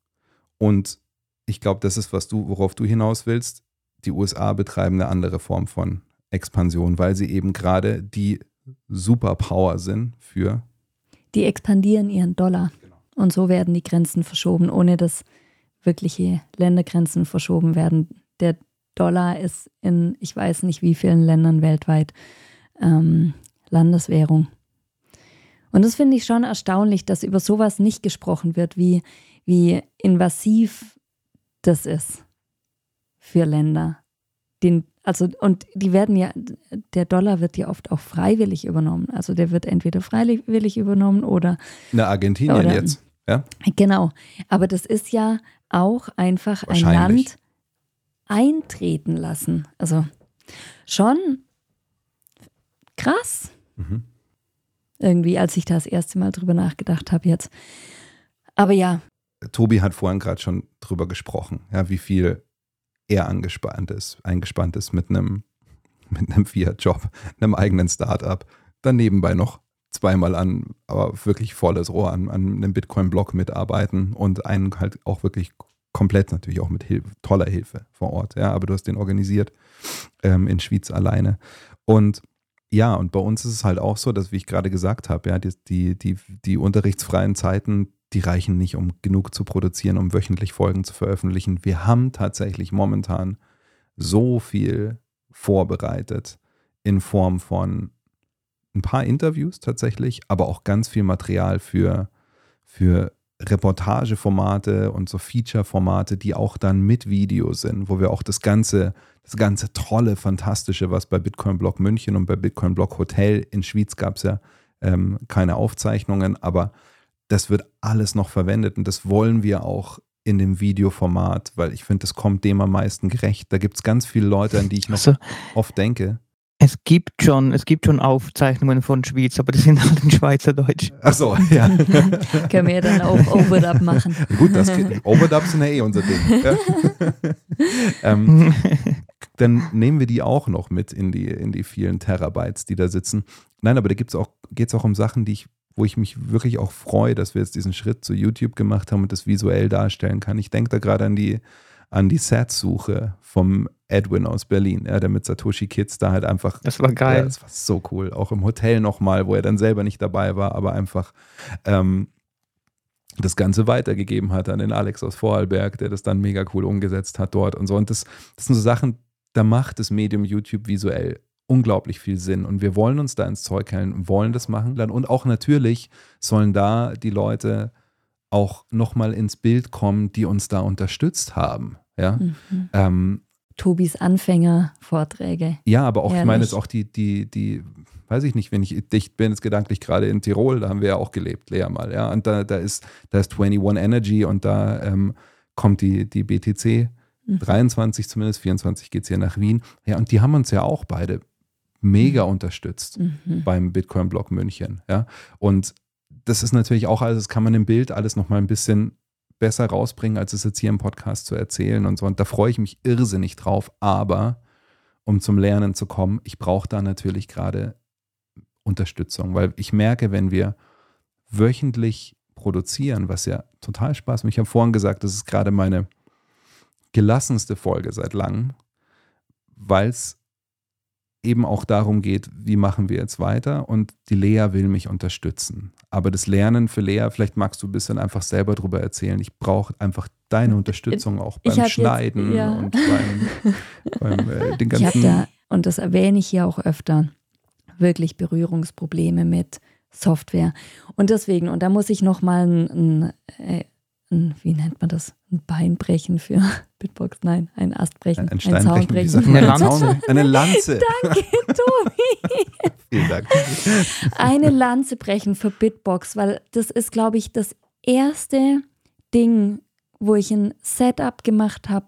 und ich glaube, das ist, was du, worauf du hinaus willst. Die USA betreiben eine andere Form von Expansion, weil sie eben gerade die Superpower sind für. Die expandieren ihren Dollar. Und so werden die Grenzen verschoben, ohne dass wirkliche Ländergrenzen verschoben werden. Der Dollar ist in, ich weiß nicht wie vielen Ländern weltweit, ähm, Landeswährung. Und das finde ich schon erstaunlich, dass über sowas nicht gesprochen wird, wie, wie invasiv das ist für Länder. Den, also, und die werden ja, der Dollar wird ja oft auch freiwillig übernommen. Also der wird entweder freiwillig übernommen oder. Na, Argentinien oder, jetzt. Ja? Genau. Aber das ist ja auch einfach ein Land eintreten lassen. Also schon krass. Mhm. Irgendwie, als ich da das erste Mal drüber nachgedacht habe jetzt. Aber ja. Tobi hat vorhin gerade schon drüber gesprochen, ja, wie viel er angespannt ist, eingespannt ist mit einem, mit einem Fiat-Job, einem eigenen Startup, dann nebenbei noch zweimal an, aber wirklich volles Rohr an, an einem Bitcoin-Blog mitarbeiten und einen halt auch wirklich komplett natürlich auch mit Hilfe, toller Hilfe vor Ort. Ja, aber du hast den organisiert ähm, in Schwyz alleine. Und ja, und bei uns ist es halt auch so, dass, wie ich gerade gesagt habe, ja, die, die, die, die unterrichtsfreien Zeiten, die reichen nicht, um genug zu produzieren, um wöchentlich Folgen zu veröffentlichen. Wir haben tatsächlich momentan so viel vorbereitet in Form von ein paar Interviews tatsächlich, aber auch ganz viel Material für, für Reportageformate und so Feature-Formate, die auch dann mit Video sind, wo wir auch das ganze, das ganze tolle, fantastische, was bei Bitcoin Block München und bei Bitcoin Block Hotel in Schwyz gab es ja ähm, keine Aufzeichnungen, aber das wird alles noch verwendet und das wollen wir auch in dem Videoformat, weil ich finde, das kommt dem am meisten gerecht. Da gibt es ganz viele Leute, an die ich noch Also, oft denke. Es gibt schon, es gibt schon Aufzeichnungen von Schwyz, aber die sind halt in Schweizerdeutsch. Ach so, ja. Können wir ja dann auch Overdub machen. Gut, das geht. Overdubs sind ja eh unser Ding. Ja. ähm, dann nehmen wir die auch noch mit in die, in die vielen Terabytes, die da sitzen. Nein, aber da geht es auch, auch um Sachen, die ich, wo ich mich wirklich auch freue, dass wir jetzt diesen Schritt zu YouTube gemacht haben und das visuell darstellen kann. Ich denke da gerade an die, an die Sats-Suche vom Edwin aus Berlin, ja, der mit Satoshi Kids da halt einfach. Das war geil. Ja, das war so cool. Auch im Hotel nochmal, wo er dann selber nicht dabei war, aber einfach ähm, das Ganze weitergegeben hat an den Alex aus Vorarlberg, der das dann mega cool umgesetzt hat dort und so. Und das, das sind so Sachen, da macht das Medium YouTube visuell unglaublich viel Sinn. Und wir wollen uns da ins Zeug hängen, wollen das machen. Und auch natürlich sollen da die Leute auch nochmal ins Bild kommen, die uns da unterstützt haben. Ja, Mhm. ähm, Tobis Anfängervorträge. ja aber auch, ich meine jetzt auch die, die, die, weiß ich nicht, wenn ich, ich bin jetzt gedanklich gerade in Tirol, da haben wir ja auch gelebt, Lea mal, ja. Und da, da ist, da ist 21 Energy und da ähm, kommt die, die BTC Mhm. 23 zumindest, 24 geht es hier nach Wien. Ja, und die haben uns ja auch beide mega unterstützt Mhm. beim Bitcoin-Block München. Ja? Und das ist natürlich auch alles, das kann man im Bild alles nochmal ein bisschen besser rausbringen, als es jetzt hier im Podcast zu erzählen und so. Und da freue ich mich irrsinnig drauf. Aber um zum Lernen zu kommen, ich brauche da natürlich gerade Unterstützung, weil ich merke, wenn wir wöchentlich produzieren, was ja total Spaß macht. Ich habe vorhin gesagt, das ist gerade meine gelassenste Folge seit langem, weil es eben auch darum geht, wie machen wir jetzt weiter und die Lea will mich unterstützen. Aber das Lernen für Lea, vielleicht magst du ein bisschen einfach selber drüber erzählen. Ich brauche einfach deine Unterstützung auch beim hab jetzt- Schneiden ja. und beim, beim äh, den Ich habe ganzen. da, und das erwähne ich hier auch öfter, wirklich Berührungsprobleme mit Software. Und deswegen, und da muss ich nochmal ein, ein, äh, ein, wie nennt man das? Ein Bein brechen für Bitbox? Nein, ein Ast brechen, ein Stein Zaun brechen, wie brechen. sagt man? Eine Ein Lanze. Eine Lanze. Danke, Tobi. Vielen Dank. eine Lanze brechen für Bitbox, weil das ist, glaube ich, das erste Ding, wo ich ein Setup gemacht habe,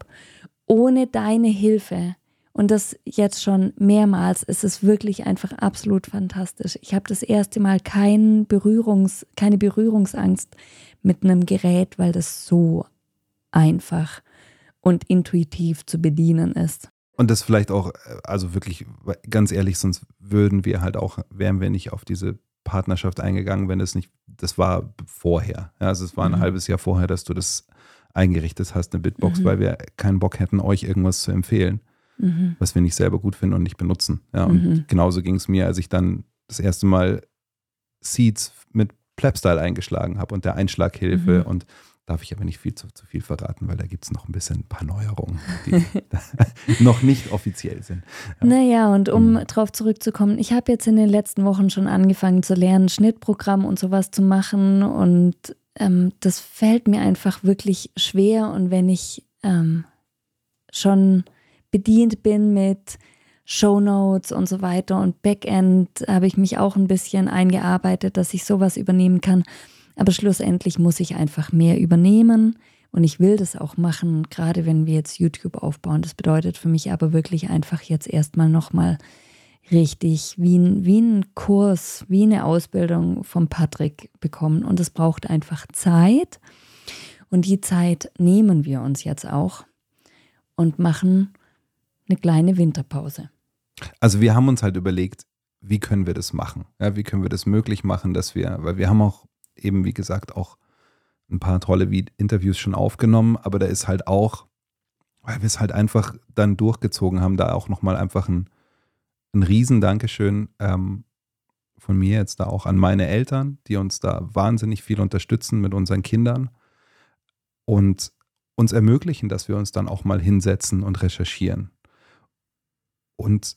ohne deine Hilfe. Und das jetzt schon mehrmals. Es ist wirklich einfach absolut fantastisch. Ich habe das erste Mal kein Berührungs, keine Berührungsangst mit einem Gerät, weil das so einfach und intuitiv zu bedienen ist. Und das vielleicht auch, äh, also wirklich, ganz ehrlich, sonst würden wir halt auch, wären wir nicht auf diese Partnerschaft eingegangen, wenn es nicht, das war vorher. Ja, also es war ein Mhm. halbes Jahr vorher, dass du das eingerichtet hast, eine Bitbox, Mhm. weil wir keinen Bock hätten, euch irgendwas zu empfehlen, Mhm. was wir nicht selber gut finden und nicht benutzen. Ja, und Mhm. genauso ging es mir, als ich dann das erste Mal Seeds mit Plebstyle eingeschlagen habe und der Einschlaghilfe Mhm. und darf ich aber nicht viel zu, zu viel verraten, weil da gibt es noch ein bisschen ein paar Neuerungen, die noch nicht offiziell sind. Ja. Naja, und um Mhm. drauf zurückzukommen, ich habe jetzt in den letzten Wochen schon angefangen zu lernen, Schnittprogramm und sowas zu machen. Und ähm, das fällt mir einfach wirklich schwer. Und wenn ich ähm, schon bedient bin mit Shownotes und so weiter und Backend, habe ich mich auch ein bisschen eingearbeitet, dass ich sowas übernehmen kann. Aber schlussendlich muss ich einfach mehr übernehmen. Und ich will das auch machen, gerade wenn wir jetzt YouTube aufbauen. Das bedeutet für mich aber wirklich einfach jetzt erstmal nochmal richtig wie ein, wie ein Kurs, wie eine Ausbildung von Patrick bekommen. Und es braucht einfach Zeit. Und die Zeit nehmen wir uns jetzt auch und machen eine kleine Winterpause. Also wir haben uns halt überlegt, wie können wir das machen? Ja, wie können wir das möglich machen, dass wir, weil wir haben auch eben, wie gesagt, auch ein paar tolle Vi- Interviews schon aufgenommen, aber da ist halt auch, weil wir es halt einfach dann durchgezogen haben, da auch nochmal einfach ein, ein riesen ähm, von mir jetzt da auch an meine Eltern, die uns da wahnsinnig viel unterstützen mit unseren Kindern und uns ermöglichen, dass wir uns dann auch mal hinsetzen und recherchieren. Und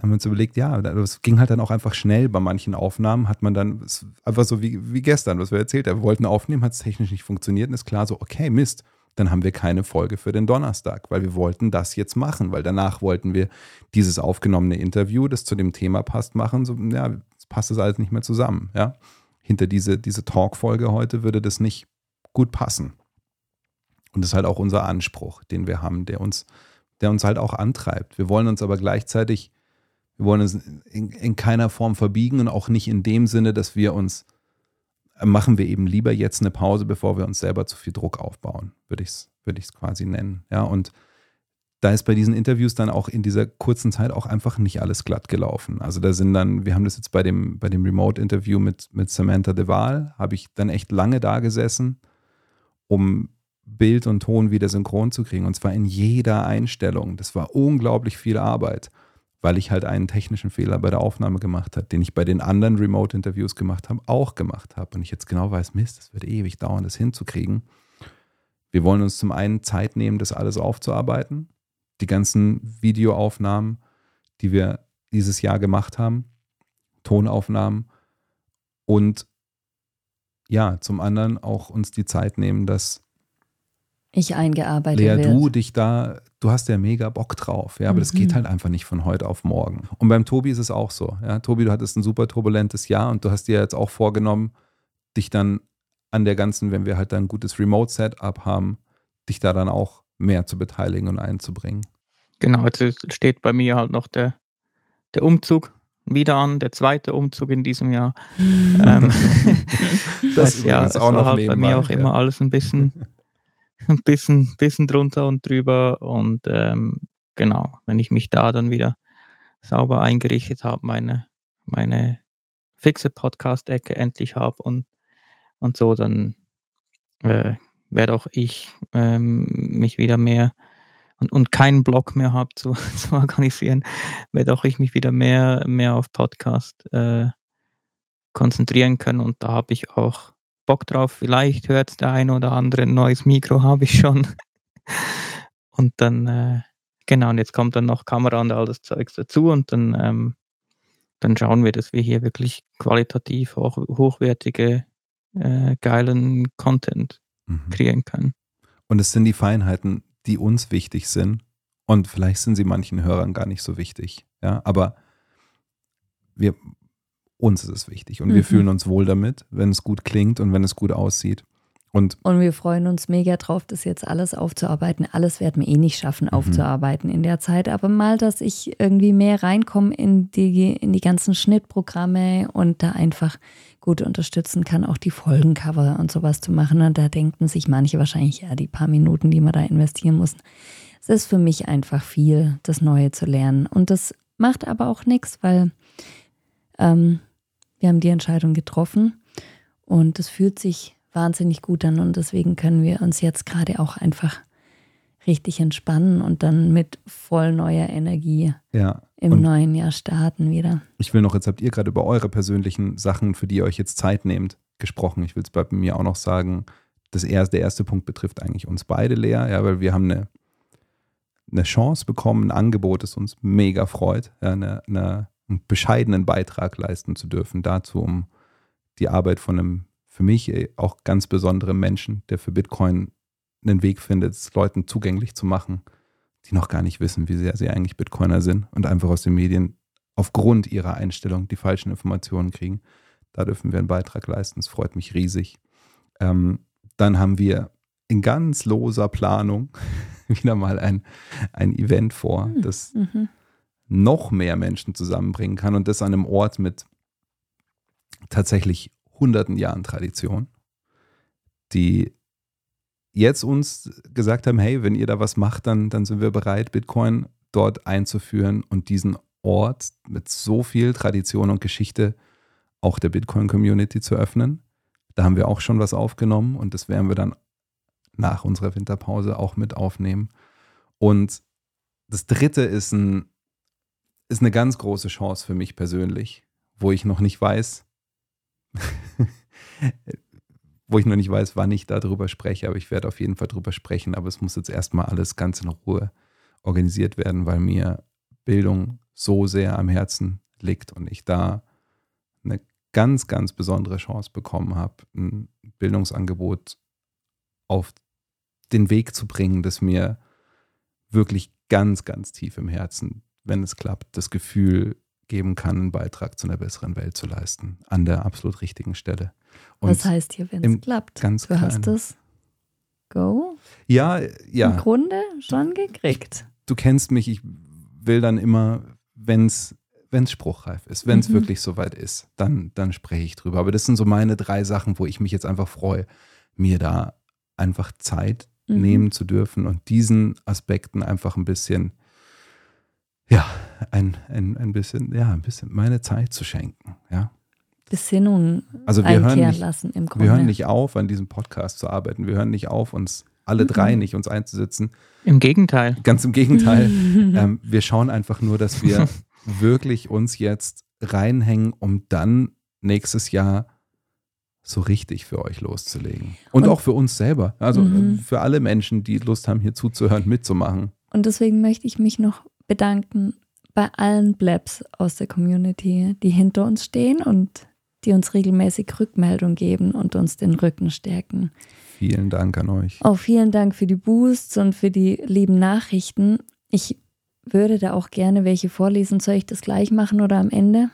haben wir uns überlegt, ja, das ging halt dann auch einfach schnell bei manchen Aufnahmen, hat man dann, einfach so wie, wie gestern, was wir erzählt haben. Wir wollten aufnehmen, hat es technisch nicht funktioniert und ist klar so, okay, Mist, dann haben wir keine Folge für den Donnerstag, weil wir wollten das jetzt machen, weil danach wollten wir dieses aufgenommene Interview, das zu dem Thema passt, machen. So, ja, passt das alles nicht mehr zusammen, ja. Hinter diese, diese Talk-Folge heute würde das nicht gut passen. Und das ist halt auch unser Anspruch, den wir haben, der uns, der uns halt auch antreibt. Wir wollen uns aber gleichzeitig wir wollen uns in, in, keiner Form verbiegen und auch nicht in dem Sinne, dass wir uns, äh, machen wir eben lieber jetzt eine Pause, bevor wir uns selber zu viel Druck aufbauen, würde ich es würde quasi nennen. Ja, und da ist bei diesen Interviews dann auch in dieser kurzen Zeit auch einfach nicht alles glatt gelaufen. Also da sind dann, wir haben das jetzt bei dem, bei dem Remote-Interview mit, mit Samantha de Waal, habe ich dann echt lange da gesessen, um Bild und Ton wieder synchron zu kriegen. Und zwar in jeder Einstellung. Das war unglaublich viel Arbeit weil ich halt einen technischen Fehler bei der Aufnahme gemacht habe, den ich bei den anderen Remote-Interviews gemacht habe, auch gemacht habe. Und ich jetzt genau weiß, Mist, das wird ewig dauern, das hinzukriegen. Wir wollen uns zum einen Zeit nehmen, das alles aufzuarbeiten. Die ganzen Videoaufnahmen, die wir dieses Jahr gemacht haben, Tonaufnahmen. Und ja, zum anderen auch uns die Zeit nehmen, dass ich eingearbeitet Lea, wird. du dich da, du hast ja mega Bock drauf, ja, aber mhm. das geht halt einfach nicht von heute auf morgen. Und beim Tobi ist es auch so, ja. Tobi, du hattest ein super turbulentes Jahr und du hast dir jetzt auch vorgenommen, dich dann an der ganzen, wenn wir halt dann ein gutes Remote-Setup haben, dich da dann auch mehr zu beteiligen und einzubringen. Genau, jetzt steht bei mir halt noch der, der Umzug wieder an, der zweite Umzug in diesem Jahr. ähm, Das ja, übrigens es auch noch halt bei mir auch ja. immer alles ein bisschen, ein bisschen, bisschen drunter und drüber. Und ähm, genau, wenn ich mich da dann wieder sauber eingerichtet habe, meine, meine fixe Podcast-Ecke endlich habe und, und so, dann äh, werde auch ich ähm, mich wieder mehr und, und keinen Blog mehr habe zu, zu organisieren, werde auch ich mich wieder mehr, mehr auf Podcast äh, konzentrieren können und da habe ich auch Bock drauf. Vielleicht hört der eine oder andere ein neues Mikro habe ich schon. Und dann, äh, genau, und jetzt kommt dann noch Kamera und all das Zeugs dazu und dann, ähm, dann schauen wir, dass wir hier wirklich qualitativ hoch, hochwertige, äh, geilen Content Mhm. kreieren können. Und es sind die Feinheiten, die uns wichtig sind. Und vielleicht sind sie manchen Hörern gar nicht so wichtig. Ja, aber wir, uns ist es wichtig und wir Mhm. fühlen uns wohl damit, wenn es gut klingt und wenn es gut aussieht. Und Und wir freuen uns mega drauf, das jetzt alles aufzuarbeiten. Alles werden wir eh nicht schaffen, aufzuarbeiten in der Zeit. Aber mal, dass ich irgendwie mehr reinkomme in die, in die ganzen Schnittprogramme und da einfach gut unterstützen kann, auch die Folgencover und sowas zu machen. Und da denken sich manche wahrscheinlich, ja, die paar Minuten, die man da investieren muss. Es ist für mich einfach viel, das Neue zu lernen. Und das macht aber auch nichts, weil ähm, wir haben die Entscheidung getroffen und es fühlt sich wahnsinnig gut an und deswegen können wir uns jetzt gerade auch einfach richtig entspannen und dann mit voll neuer Energie ja, im und neuen Jahr starten wieder. ich will noch, jetzt habt ihr gerade über eure persönlichen Sachen, für die ihr euch jetzt Zeit nehmt, gesprochen. Ich will es bei mir auch noch sagen, das erste, der erste Punkt betrifft eigentlich uns beide, Lea, ja, weil wir haben eine, eine Chance bekommen, ein Angebot, das uns mega freut, ja, eine, eine, einen bescheidenen Beitrag leisten zu dürfen dazu, um die Arbeit von einem für mich eh auch ganz besonderen Menschen, der für Bitcoin einen Weg findet, es Leuten zugänglich zu machen, die noch gar nicht wissen, wie sehr sie eigentlich Bitcoiner sind und einfach aus den Medien aufgrund ihrer Einstellung die falschen Informationen kriegen. Da dürfen wir einen Beitrag leisten. Es freut mich riesig. Ähm, dann haben wir in ganz loser Planung wieder mal ein, ein Event vor, das Mhm. Noch mehr Menschen zusammenbringen kann und das an einem Ort mit tatsächlich hunderten Jahren Tradition, die jetzt uns gesagt haben, hey, wenn ihr da was macht, dann, dann sind wir bereit, Bitcoin dort einzuführen und diesen Ort mit so viel Tradition und Geschichte auch der Bitcoin-Community zu öffnen. Da haben wir auch schon was aufgenommen und das werden wir dann nach unserer Winterpause auch mit aufnehmen. Und das dritte ist, ein, ist eine ganz große Chance für mich persönlich, wo ich noch nicht weiß, wo ich noch nicht weiß, wann ich darüber spreche, aber ich werde auf jeden Fall darüber sprechen. Aber es muss jetzt erstmal alles ganz in Ruhe organisiert werden, weil mir Bildung so sehr am Herzen liegt und ich da eine ganz, ganz besondere Chance bekommen habe, ein Bildungsangebot auf den Weg zu bringen, das mir wirklich ganz, ganz tief im Herzen, wenn es klappt, das Gefühl geben kann, einen Beitrag zu einer besseren Welt zu leisten, an der absolut richtigen Stelle. Und Was heißt hier, wenn es im klappt? ganz du hast das Go ja, im ja, Grunde schon gekriegt. du kennst mich, ich will dann immer, wenn es spruchreif ist, wenn es Mhm. wirklich soweit ist, dann, dann spreche ich drüber. Aber das sind so meine drei Sachen, wo ich mich jetzt einfach freue, mir da einfach Zeit Mhm. nehmen zu dürfen und diesen Aspekten einfach ein bisschen, ja, ein, ein, ein bisschen, ja, ein bisschen meine Zeit zu schenken, ja. Besinnung Also wir hören nicht- lassen im Grunde. Wir hören nicht auf, an diesem Podcast zu arbeiten. Wir hören nicht auf, uns alle drei Mhm. nicht uns einzusetzen. Im Gegenteil. Ganz im Gegenteil. ähm, wir schauen einfach nur, dass wir wirklich uns jetzt reinhängen, um dann nächstes Jahr so richtig für euch loszulegen. Und, Und- auch für uns selber. Also Mhm. äh, für alle Menschen, die Lust haben, hier zuzuhören, mitzumachen. Und deswegen möchte ich mich noch bedanken bei allen Blabs aus der Community, die hinter uns stehen und die uns regelmäßig Rückmeldung geben und uns den Rücken stärken. Vielen Dank an euch. Auch vielen Dank für die Boosts und für die lieben Nachrichten. Ich würde da auch gerne welche vorlesen. Soll ich das gleich machen oder am Ende?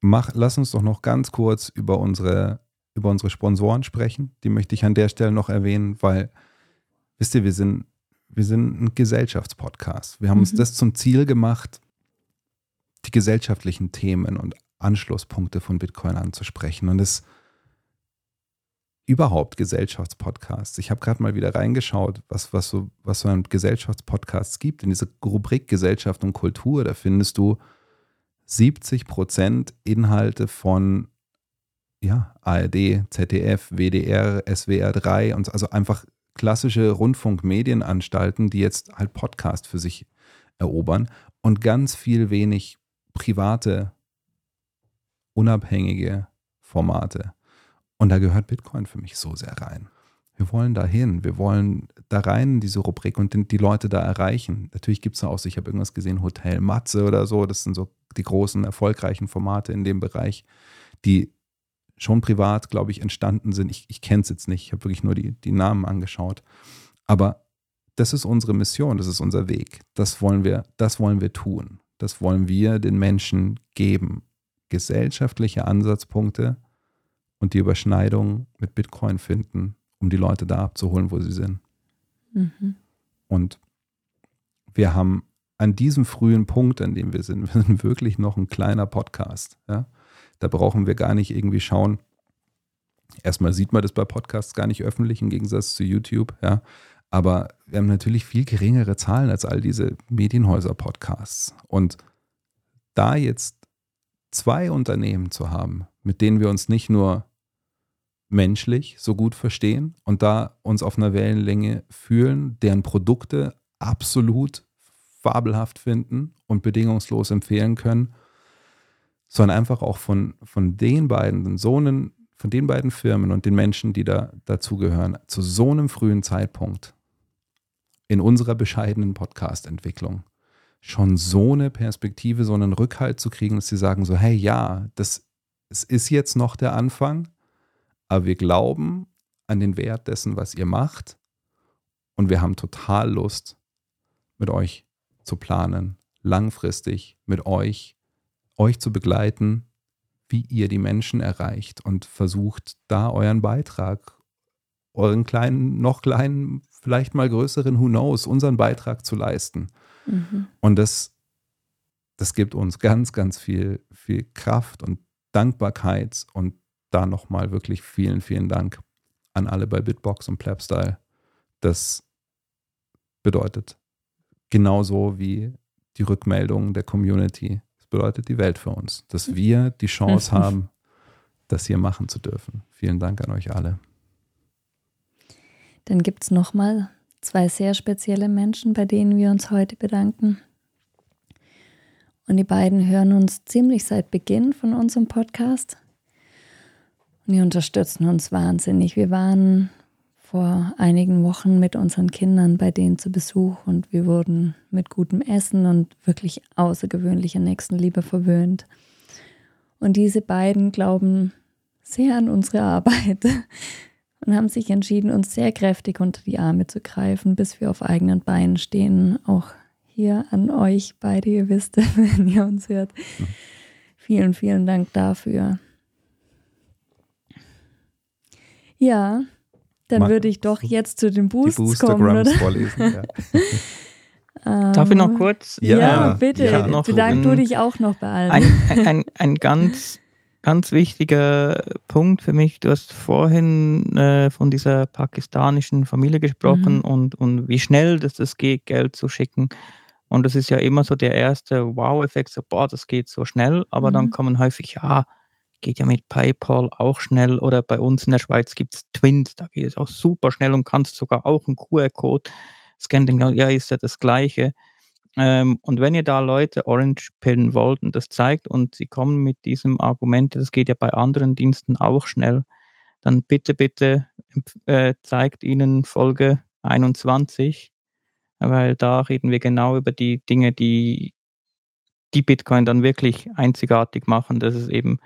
Mach, lass uns doch noch ganz kurz über unsere, über unsere Sponsoren sprechen. Die möchte ich an der Stelle noch erwähnen, weil, wisst ihr, wir sind, wir sind ein Gesellschaftspodcast. Wir haben uns Mhm. das zum Ziel gemacht, die gesellschaftlichen Themen und Anschlusspunkte von Bitcoin anzusprechen. Und es überhaupt Gesellschaftspodcasts. Ich habe gerade mal wieder reingeschaut, was, was, so, was so an Gesellschaftspodcasts gibt. In dieser Rubrik Gesellschaft und Kultur, da findest du 70 Prozent Inhalte von ja, ARD, ZDF, WDR, SWR 3 und so, also einfach klassische Rundfunkmedienanstalten, die jetzt halt Podcast für sich erobern und ganz viel wenig private, unabhängige Formate. Und da gehört Bitcoin für mich so sehr rein. Wir wollen da hin, wir wollen da rein in diese Rubrik und die Leute da erreichen. Natürlich gibt es da auch, ich habe irgendwas gesehen, Hotel Matze oder so, das sind so die großen, erfolgreichen Formate in dem Bereich, die schon privat, glaube ich, entstanden sind. Ich, ich kenne es jetzt nicht, ich habe wirklich nur die, die Namen angeschaut. Aber das ist unsere Mission, das ist unser Weg. Das wollen wir, das wollen wir tun. Das wollen wir den Menschen geben. Gesellschaftliche Ansatzpunkte und die Überschneidung mit Bitcoin finden, um die Leute da abzuholen, wo sie sind. Mhm. Und wir haben an diesem frühen Punkt, an dem wir sind, wir sind wirklich noch ein kleiner Podcast. Ja? Da brauchen wir gar nicht irgendwie schauen. Erstmal sieht man das bei Podcasts gar nicht öffentlich im Gegensatz zu YouTube, ja. Aber wir haben natürlich viel geringere Zahlen als all diese Medienhäuser-Podcasts. Und da jetzt zwei Unternehmen zu haben, mit denen wir uns nicht nur menschlich so gut verstehen und da uns auf einer Wellenlänge fühlen, deren Produkte absolut fabelhaft finden und bedingungslos empfehlen können, sondern einfach auch von, von den beiden, so von den beiden Firmen und den Menschen, die da dazugehören, zu so einem frühen Zeitpunkt in unserer bescheidenen Podcast-Entwicklung schon so eine Perspektive, so einen Rückhalt zu kriegen, dass sie sagen so, hey, ja, das es ist jetzt noch der Anfang, aber wir glauben an den Wert dessen, was ihr macht und wir haben total Lust, mit euch zu planen, langfristig mit euch, euch zu begleiten, wie ihr die Menschen erreicht und versucht da euren Beitrag, euren kleinen, noch kleinen, vielleicht mal größeren, who knows, unseren Beitrag zu leisten. Mhm. Und das, das gibt uns ganz, ganz viel, viel Kraft und Dankbarkeit und da nochmal wirklich vielen, vielen Dank an alle bei Bitbox und Plebstyle. Das bedeutet genauso wie die Rückmeldungen der Community. Bedeutet die Welt für uns, dass wir die Chance haben, das hier machen zu dürfen. Vielen Dank an euch alle. Dann gibt es nochmal zwei sehr spezielle Menschen, bei denen wir uns heute bedanken. Und die beiden hören uns ziemlich seit Beginn von unserem Podcast. Und die unterstützen uns wahnsinnig. Wir waren vor einigen Wochen mit unseren Kindern bei denen zu Besuch und wir wurden mit gutem Essen und wirklich außergewöhnlicher Nächstenliebe verwöhnt. Und diese beiden glauben sehr an unsere Arbeit und haben sich entschieden, uns sehr kräftig unter die Arme zu greifen, bis wir auf eigenen Beinen stehen. Auch hier an euch beide, ihr wisst, wenn ihr uns hört. Vielen, vielen Dank dafür. Ja, dann würde ich doch jetzt zu den Die Boosts kommen, Boostergrams oder? vorlesen. Ja. Darf ich noch Ähm, kurz? Ja, Ja, bitte. hab noch Bedank du ein- dich auch noch bei allen. Ein, ein, ein ganz, ganz wichtiger Punkt für mich. Du hast vorhin äh, von dieser pakistanischen Familie gesprochen Mhm. und, und wie schnell das, das geht, Geld zu schicken. Und das ist ja immer so der erste Wow-Effekt, so, boah, das geht so schnell. Aber dann Mhm. kommen häufig, ja, geht ja mit PayPal auch schnell. Oder bei uns in der Schweiz gibt es Twins, da geht es auch super schnell und kannst sogar auch einen QR-Code scannen. Ja, ist ja das Gleiche. Ähm, und wenn ihr da Leute Orange pillen wollt und das zeigt und sie kommen mit diesem Argument, das geht ja bei anderen Diensten auch schnell, dann bitte, bitte äh, zeigt ihnen Folge 21, weil da reden wir genau über die Dinge, die die Bitcoin dann wirklich einzigartig machen, dass es eben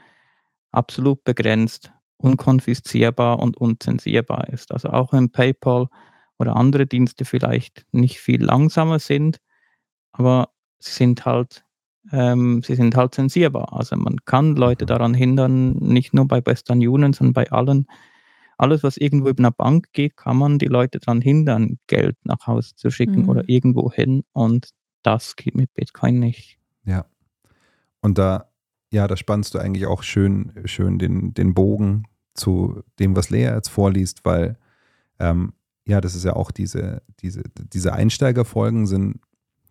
absolut begrenzt, unkonfiszierbar und unzensierbar ist. Also auch wenn PayPal oder andere Dienste vielleicht nicht viel langsamer sind, aber sie sind halt, ähm, sie sind halt zensierbar. Also man kann Leute daran hindern, nicht nur bei Western Union, sondern bei allen alles, was irgendwo über eine Bank geht, kann man die Leute daran hindern, Geld nach Hause zu schicken Mhm. oder irgendwo hin. Und das geht mit Bitcoin nicht. Ja. Und da, ja, da spannst du eigentlich auch schön, schön den, den Bogen zu dem, was Lea jetzt vorliest, weil ähm, ja, das ist ja auch diese, diese, diese Einsteigerfolgen sind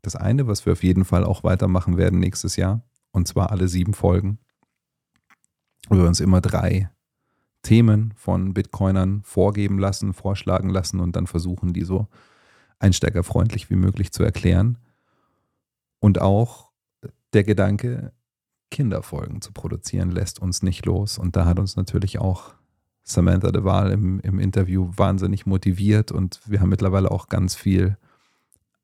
das eine, was wir auf jeden Fall auch weitermachen werden nächstes Jahr. Und zwar alle sieben Folgen. Wo wir uns immer drei Themen von Bitcoinern vorgeben lassen, vorschlagen lassen und dann versuchen, die so einsteigerfreundlich wie möglich zu erklären. Und auch der Gedanke, Kinderfolgen zu produzieren, lässt uns nicht los. Und da hat uns natürlich auch Samantha de Waal im, im Interview wahnsinnig motiviert und wir haben mittlerweile auch ganz viel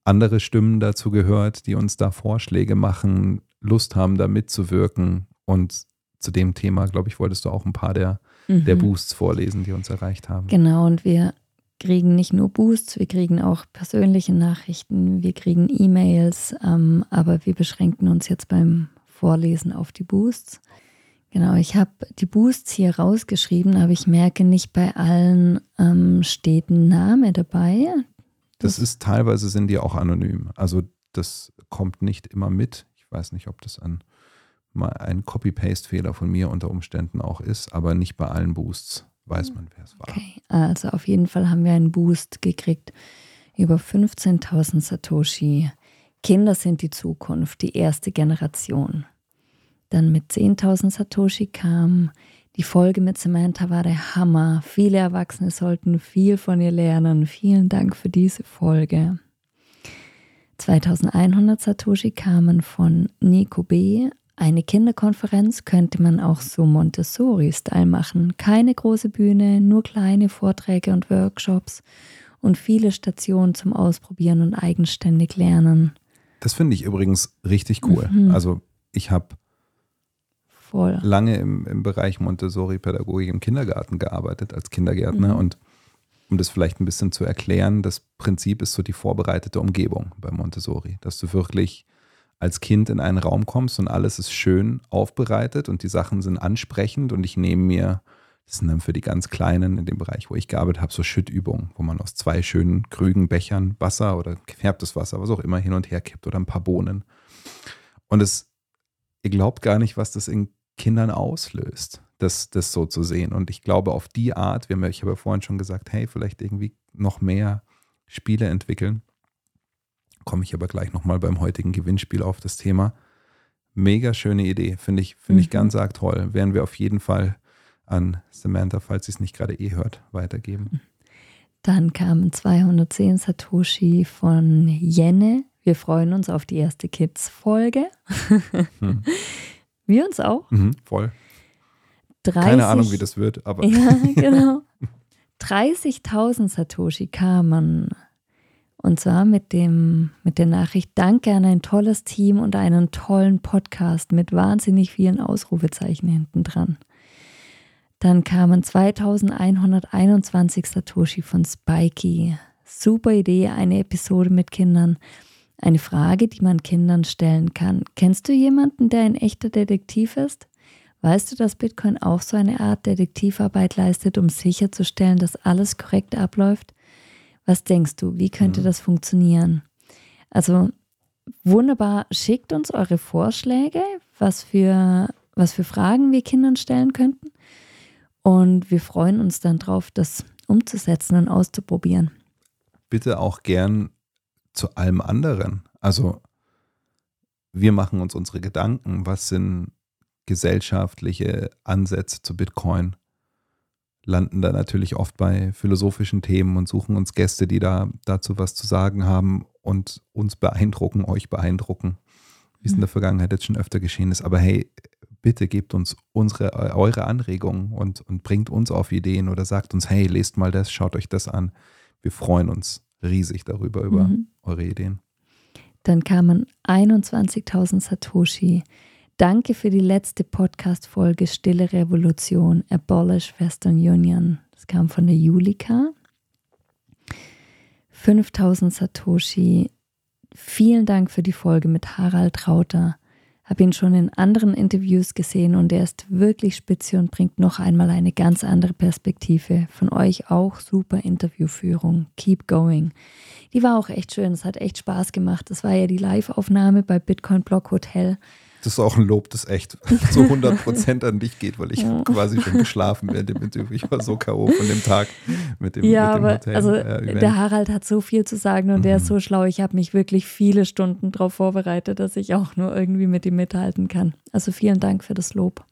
andere Stimmen dazu gehört, die uns da Vorschläge machen, Lust haben, da mitzuwirken. Und zu dem Thema, glaube ich, wolltest du auch ein paar der, der Mhm. Boosts vorlesen, die uns erreicht haben. Genau, und wir kriegen nicht nur Boosts, wir kriegen auch persönliche Nachrichten, wir kriegen E-Mails, ähm, aber wir beschränken uns jetzt beim Vorlesen auf die Boosts. Genau, ich habe die Boosts hier rausgeschrieben, aber ich merke nicht bei allen ähm, steht ein Name dabei. Das ist teilweise sind die auch anonym. Also das kommt nicht immer mit. Ich weiß nicht, ob das ein, mal ein Copy-Paste-Fehler von mir unter Umständen auch ist, aber nicht bei allen Boosts weiß man, wer es war. Okay, also auf jeden Fall haben wir einen Boost gekriegt über 15.000 Satoshi. Kinder sind die Zukunft, die erste Generation. Dann mit 10.000 Satoshi kam die Folge mit Samantha war der Hammer. Viele Erwachsene sollten viel von ihr lernen. Vielen Dank für diese Folge. 2100 Satoshi kamen von Nico B. Eine Kinderkonferenz könnte man auch so Montessori-Style machen. Keine große Bühne, nur kleine Vorträge und Workshops und viele Stationen zum Ausprobieren und eigenständig lernen. Das finde ich übrigens richtig cool. Mhm. Also ich habe lange im, im Bereich Montessori-Pädagogik im Kindergarten gearbeitet, als Kindergärtner. Mhm. Und um das vielleicht ein bisschen zu erklären, das Prinzip ist so die vorbereitete Umgebung bei Montessori, dass du wirklich als Kind in einen Raum kommst und alles ist schön aufbereitet und die Sachen sind ansprechend und ich nehme mir, das sind dann für die ganz Kleinen in dem Bereich, wo ich gearbeitet habe, so Schüttübungen, wo man aus zwei schönen Krügen, Bechern Wasser oder gefärbtes Wasser, was auch immer, hin und her kippt oder ein paar Bohnen. Und es, ihr glaubt gar nicht, was das in Kindern auslöst, das, das so zu sehen. Und ich glaube, auf die Art, wir haben ja, ich habe ja vorhin schon gesagt, hey, vielleicht irgendwie noch mehr Spiele entwickeln. Komme ich aber gleich nochmal beim heutigen Gewinnspiel auf das Thema. Mega schöne Idee, finde ich, finde ich Mhm. ganz arg toll. Werden wir auf jeden Fall an Samantha, falls sie es nicht gerade eh hört, weitergeben. Dann kamen 210 Satoshi von Jenne. Wir freuen uns auf die erste Kids-Folge. Hm. Wir uns auch. Mhm, voll. 30, Keine Ahnung, wie das wird, aber Ja, genau. 30.000 Satoshi kamen. Und zwar mit, dem, mit der Nachricht: Danke an ein tolles Team und einen tollen Podcast mit wahnsinnig vielen Ausrufezeichen hinten dran. Dann kamen 2121 Satoshi von Spikey. Super Idee, eine Episode mit Kindern. Eine Frage, die man Kindern stellen kann. Kennst du jemanden, der ein echter Detektiv ist? Weißt du, dass Bitcoin auch so eine Art Detektivarbeit leistet, um sicherzustellen, dass alles korrekt abläuft? Was denkst du, wie könnte Mhm. das funktionieren? Also wunderbar, schickt uns eure Vorschläge, was für, was für Fragen wir Kindern stellen könnten. Und wir freuen uns dann drauf, das umzusetzen und auszuprobieren. bitte auch gern zu allem anderen. Also wir machen uns unsere Gedanken, was sind gesellschaftliche Ansätze zu Bitcoin, landen da natürlich oft bei philosophischen Themen und suchen uns Gäste, die da dazu was zu sagen haben und uns beeindrucken, euch beeindrucken, wie es in der Vergangenheit jetzt schon öfter geschehen ist. Aber hey, bitte gebt uns unsere, eure Anregungen und, und bringt uns auf Ideen oder sagt uns, hey, lest mal das, schaut euch das an. Wir freuen uns riesig darüber, über Mhm. eure Ideen. Dann kamen 21.000 Satoshi. Danke für die letzte Podcast-Folge Stille Revolution, Abolish Western Union. Das kam von der Julika. 5000 Satoshi. Vielen Dank für die Folge mit Harald Rauter. Habe ihn schon in anderen Interviews gesehen und er ist wirklich spitze und bringt noch einmal eine ganz andere Perspektive. Von euch auch super Interviewführung. Keep going. Die war auch echt schön. Es hat echt Spaß gemacht. Das war ja die Live-Aufnahme bei Bitcoin Block Hotel. Das ist auch ein Lob, das echt zu 100% an dich geht, weil ich Ja. quasi schon geschlafen während dem Interview. Ich war so K.O. von dem Tag mit dem, ja, mit dem aber Hotel. also äh, der Harald hat so viel zu sagen und der ist Mhm. so schlau. Ich habe mich wirklich viele Stunden darauf vorbereitet, dass ich auch nur irgendwie mit ihm mithalten kann. Also vielen Dank für das Lob.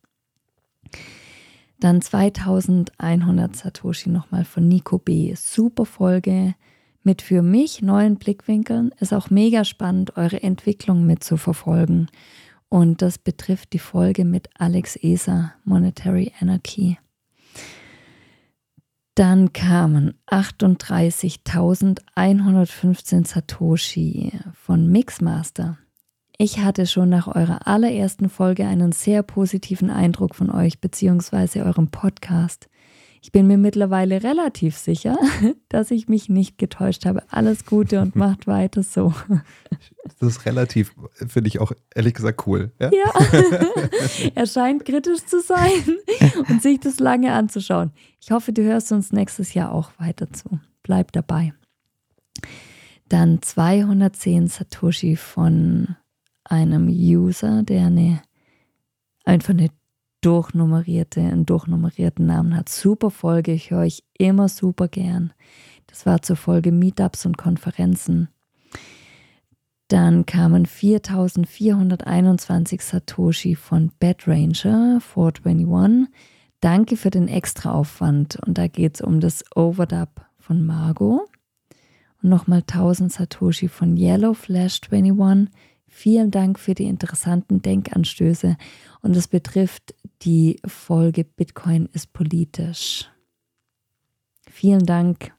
Dann 2100 Satoshi nochmal von Nico B. Super Folge mit für mich neuen Blickwinkeln. Ist auch mega spannend, eure Entwicklung mitzuverfolgen. Und das betrifft die Folge mit Alex Eser, Monetary Anarchy. Dann kamen 38.115 Satoshi von Mixmaster. Ich hatte schon nach eurer allerersten Folge einen sehr positiven Eindruck von euch bzw. eurem Podcast. Ich bin mir mittlerweile relativ sicher, dass ich mich nicht getäuscht habe. Alles Gute und macht weiter so. das ist relativ, finde ich auch ehrlich gesagt cool. Ja? Ja, er scheint kritisch zu sein und sich das lange anzuschauen. Ich hoffe, du hörst uns nächstes Jahr auch weiter zu. Bleib dabei. Dann 210 Satoshi von einem User, der eine, einfach eine durchnummerierte, einen durchnummerierten Namen hat. Super Folge, ich höre euch immer super gern. Das war zur Folge Meetups und Konferenzen. Dann kamen 4421 Satoshi von Bad Ranger 421. Danke für den Extraaufwand. Und da geht es um das Overdub von Margot. Und nochmal 1000 Satoshi von Yellow Flash 21. Vielen Dank für die interessanten Denkanstöße. Und es betrifft die Folge Bitcoin ist politisch. Vielen Dank.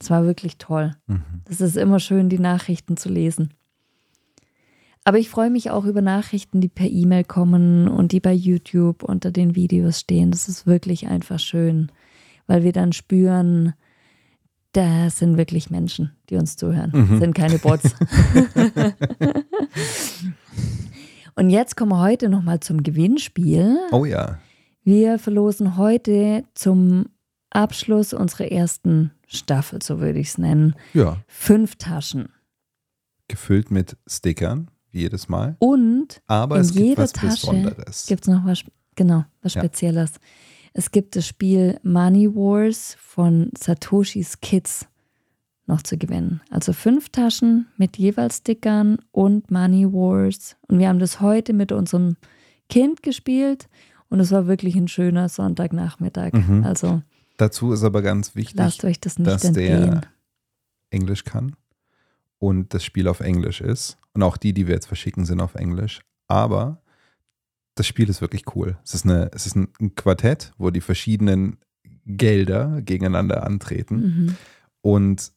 Es war wirklich toll. Mhm. Es ist immer schön, die Nachrichten zu lesen. Aber ich freue mich auch über Nachrichten, die per E-Mail kommen und die bei YouTube unter den Videos stehen. Das ist wirklich einfach schön, weil wir dann spüren, da sind wirklich Menschen, die uns zuhören. Mhm. Sind keine Bots. und jetzt kommen wir heute nochmal zum Gewinnspiel. Oh ja. Wir verlosen heute zum Abschluss unserer ersten Staffel, so würde ich es nennen, Ja. fünf Taschen. Gefüllt mit Stickern, wie jedes Mal. Und Aber In es gibt jeder was Tasche Besonderes. gibt es noch was, genau, was Ja. Es gibt das Spiel Money Wars von Satoshis Kids noch zu gewinnen. Also fünf Taschen mit jeweils Stickern und Money Wars. Und wir haben das heute mit unserem Kind gespielt und es war wirklich ein schöner Sonntagnachmittag. Mhm. Also Dazu ist aber ganz wichtig, lasst euch das nicht dass entgehen. der Englisch kann und das Spiel auf Englisch ist. Und auch die, die wir jetzt verschicken, sind auf Englisch. Aber das Spiel ist wirklich cool. Es ist, eine, es ist ein, Quartett, wo die verschiedenen Gelder gegeneinander antreten. Mhm. Und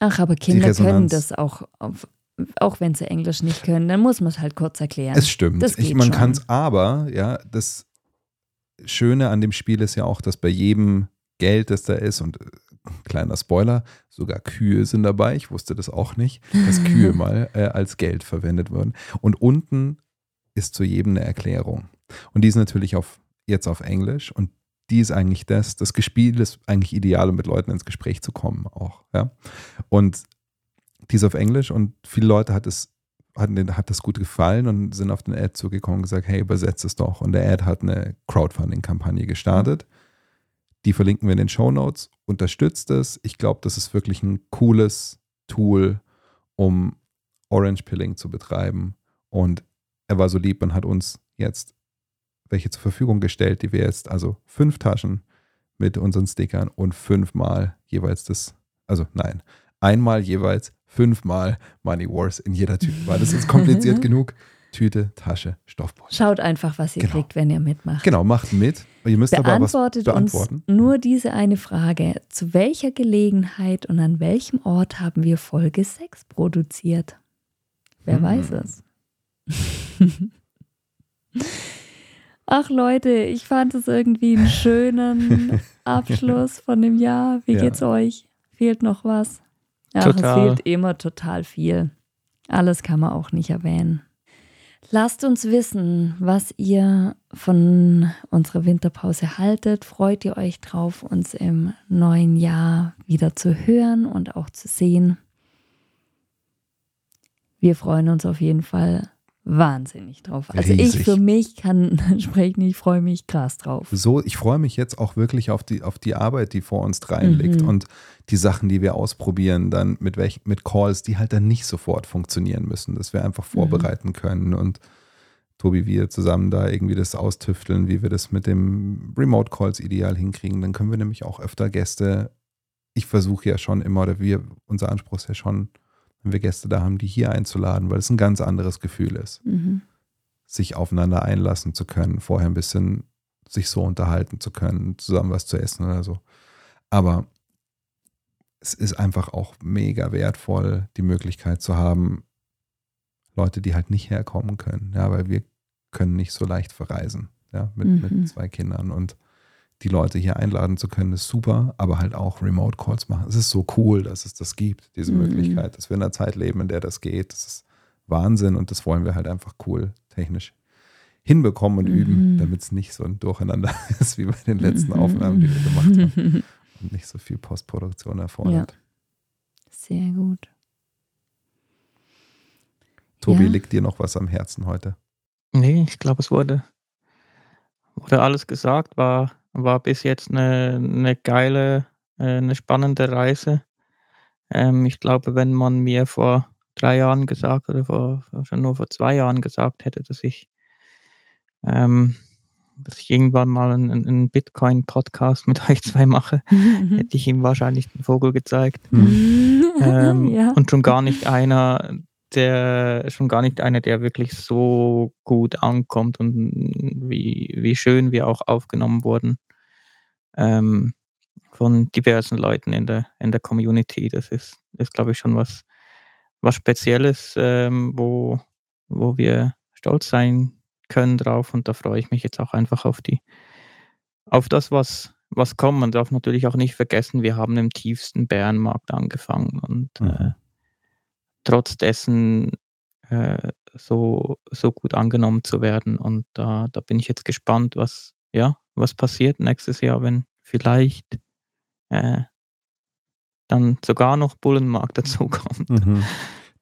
Ach, aber Kinder können das auch, auch wenn sie Englisch nicht können, dann muss man es halt kurz erklären. es stimmt. Das Ich, man kann es aber, ja, das Schöne an dem Spiel ist ja auch, dass bei jedem Geld, das da ist, und äh, kleiner Spoiler, sogar Kühe sind dabei. Ich wusste das auch nicht, dass Kühe mal äh, als Geld verwendet wurden. Und unten ist zu jedem eine Erklärung. Und die ist natürlich auf, jetzt auf Englisch und die ist eigentlich das, das Gespiel ist eigentlich ideal, um mit Leuten ins Gespräch zu kommen auch. Ja? Und die ist auf Englisch und viele Leute hat es hat, hat das gut gefallen und sind auf den Ad zugekommen und gesagt, hey, übersetzt es doch. Und der Ad hat eine Crowdfunding-Kampagne gestartet. Die verlinken wir in den Show Notes. Unterstützt es. Ich glaube, das ist wirklich ein cooles Tool, um Orange Pilling zu betreiben. Und er war so lieb und hat uns jetzt welche zur Verfügung gestellt, die wir jetzt, also fünf Taschen mit unseren Stickern und fünfmal jeweils das, also nein, einmal jeweils fünfmal Money Wars in jeder Tüte. War das jetzt kompliziert genug? Tüte, Tasche, Stoffbeutel. Schaut einfach, was ihr Genau. kriegt, wenn ihr mitmacht. Genau, macht mit. Ihr müsst aber was Beantwortet beantworten. uns nur diese eine Frage. Zu welcher Gelegenheit und an welchem Ort haben wir Folge 6 produziert? Wer Hm. weiß es? Ach Leute, ich fand es irgendwie einen schönen Abschluss von dem Jahr. Wie Ja. geht's euch? Fehlt noch was? Ach, Total. es fehlt immer total viel. Alles kann man auch nicht erwähnen. Lasst uns wissen, was ihr von unserer Winterpause haltet. Freut ihr euch drauf, uns im neuen Jahr wieder zu hören und auch zu sehen? Wir freuen uns auf jeden Fall wahnsinnig drauf. Also Riesig. ich für mich kann sprechen, ich freue mich krass drauf. So, ich freue mich jetzt auch wirklich auf die, auf die Arbeit, die vor uns dreien liegt Mhm. und die Sachen, die wir ausprobieren, dann mit welch, mit Calls, die halt dann nicht sofort funktionieren müssen, dass wir einfach vorbereiten können und Tobi, wir zusammen da irgendwie das austüfteln, wie wir das mit dem Remote Calls ideal hinkriegen. Dann können wir nämlich auch öfter Gäste, ich versuche ja schon immer, oder wir, unser Anspruch ist ja schon, wenn wir Gäste da haben, die hier einzuladen, weil es ein ganz anderes Gefühl ist Mhm. sich aufeinander einlassen zu können, vorher ein bisschen sich so unterhalten zu können, zusammen was zu essen oder so. Aber es ist einfach auch mega wertvoll, die Möglichkeit zu haben, Leute, die halt nicht herkommen können, ja, weil wir können nicht so leicht verreisen, ja, mit, Mhm. mit zwei Kindern und die Leute hier einladen zu können, ist super, aber halt auch Remote Calls machen. Es ist so cool, dass es das gibt, diese Mhm. Möglichkeit, dass wir in einer Zeit leben, in der das geht. Das ist Wahnsinn und das wollen wir halt einfach cool technisch hinbekommen und Mhm. üben, damit es nicht so ein Durcheinander ist wie bei den letzten Mhm. Aufnahmen, die wir gemacht haben und nicht so viel Postproduktion erfordert. Sehr gut. Tobi, Ja. liegt dir noch was am Herzen heute? Nee, ich glaube, es wurde, wurde alles gesagt. War, war bis jetzt eine, eine geile, äh, eine spannende Reise. Ähm, ich glaube, wenn man mir vor drei Jahren gesagt oder vor, vor- schon nur vor zwei Jahren gesagt hätte, dass ich, ähm, dass ich irgendwann mal einen, einen Bitcoin-Podcast mit euch zwei mache, hätte ich ihm wahrscheinlich den Vogel gezeigt. Ähm, ja. Und schon gar nicht einer, der schon gar nicht einer, der wirklich so gut ankommt und wie, wie schön wir auch aufgenommen wurden ähm, von diversen Leuten in der, in der Community. Das ist, ist glaube ich, schon was, was Spezielles, ähm, wo, wo wir stolz sein können drauf. Und da freue ich mich jetzt auch einfach auf die, auf das, was, was kommt. Man darf natürlich auch nicht vergessen, wir haben im tiefsten Bärenmarkt angefangen und äh, trotz dessen äh, so, so gut angenommen zu werden. Und da, da bin ich jetzt gespannt, was, ja, was passiert nächstes Jahr, wenn vielleicht äh, dann sogar noch Bullenmarkt dazukommt. Mhm.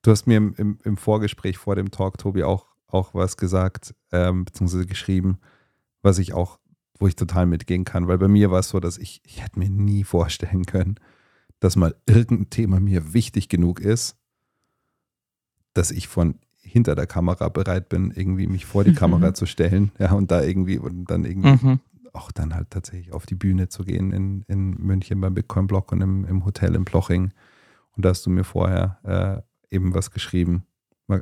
Du hast mir im, im, im Vorgespräch vor dem Talk, Tobi, auch, auch was gesagt, ähm, beziehungsweise geschrieben, was ich auch, wo ich total mitgehen kann, weil bei mir war es so, dass ich, ich hätte mir nie vorstellen können, dass mal irgendein Thema mir wichtig genug ist, dass ich von hinter der Kamera bereit bin, irgendwie mich vor die Kamera zu stellen, ja, und da irgendwie und dann irgendwie Mhm. auch dann halt tatsächlich auf die Bühne zu gehen in, in München beim Bitcoin-Blog und im, im Hotel in Ploching. Und da hast du mir vorher äh, eben was geschrieben.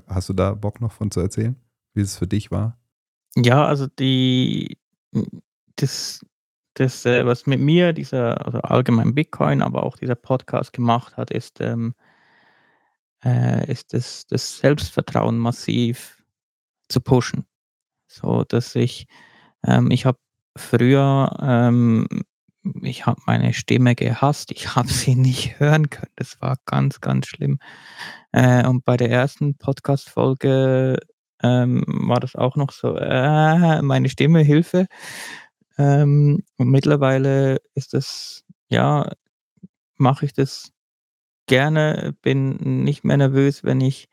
Hast du da Bock noch von zu erzählen, wie es für dich war? Ja, also die, das, das äh, was mit mir dieser, also allgemein Bitcoin, aber auch dieser Podcast gemacht hat, ist, ähm, äh, ist das, das Selbstvertrauen massiv zu pushen. So, dass ich, ähm, ich habe früher, ähm, ich habe meine Stimme gehasst, ich habe sie nicht hören können. Das war ganz, ganz schlimm. Äh, und bei der ersten Podcast-Folge ähm, war das auch noch so, äh, meine Stimme, Hilfe. Ähm, und mittlerweile ist das, ja, mache ich das gerne, bin nicht mehr nervös, wenn ich,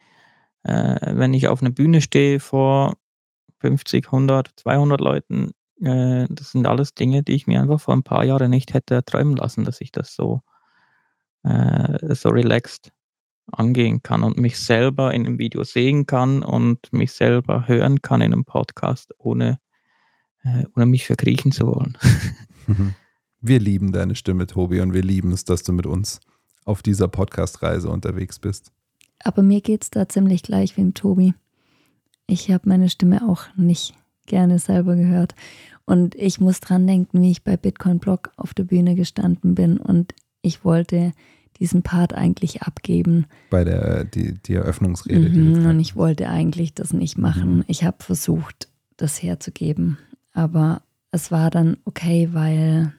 äh, wenn ich auf einer Bühne stehe vor 50, 100, 200 Leuten. Äh, das sind alles Dinge, die ich mir einfach vor ein paar Jahren nicht hätte träumen lassen, dass ich das so, äh, so relaxed angehen kann und mich selber in einem Video sehen kann und mich selber hören kann in einem Podcast, ohne, äh, ohne mich verkriechen zu wollen. Wir lieben deine Stimme, Tobi, und wir lieben es, dass du mit uns auf dieser Podcast-Reise unterwegs bist. Aber mir geht es da ziemlich gleich wie im Tobi. Ich habe meine Stimme auch nicht gerne selber gehört. Und ich muss dran denken, wie ich bei Bitcoin Blog auf der Bühne gestanden bin und ich wollte diesen Part eigentlich abgeben. Bei der die, die Eröffnungsrede. die Mhm, gesagt und ich wollte eigentlich das nicht machen. Mhm. Ich habe versucht, das herzugeben. Aber es war dann okay, weil,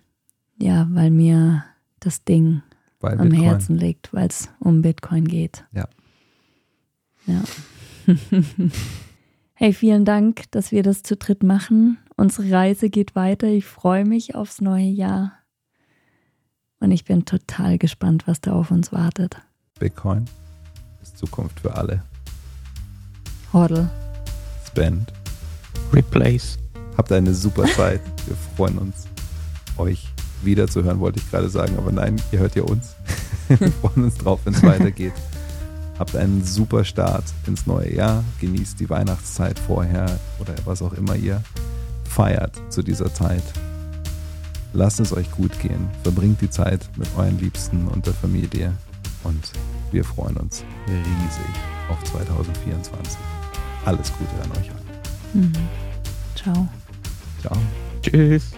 ja, weil mir das Ding bei am Bitcoin. Herzen liegt, weil es um Bitcoin geht. Ja. Ja. Hey, vielen Dank, dass wir das zu dritt machen. Unsere Reise geht weiter. Ich freue mich aufs neue Jahr. Und ich bin total gespannt, was da auf uns wartet. Bitcoin ist Zukunft für alle. Hodl. Spend. Replace. Habt eine super Zeit. Wir freuen uns, euch wiederzuhören, wollte ich gerade sagen. Aber nein, ihr hört ja uns. Wir freuen uns drauf, wenn es weitergeht. Habt einen super Start ins neue Jahr. Genießt die Weihnachtszeit vorher oder was auch immer ihr feiert zu dieser Zeit. Lasst es euch gut gehen. Verbringt die Zeit mit euren Liebsten und der Familie. Und wir freuen uns riesig auf 2024. Alles Gute an euch alle. Mhm. Ciao. Ciao. Tschüss.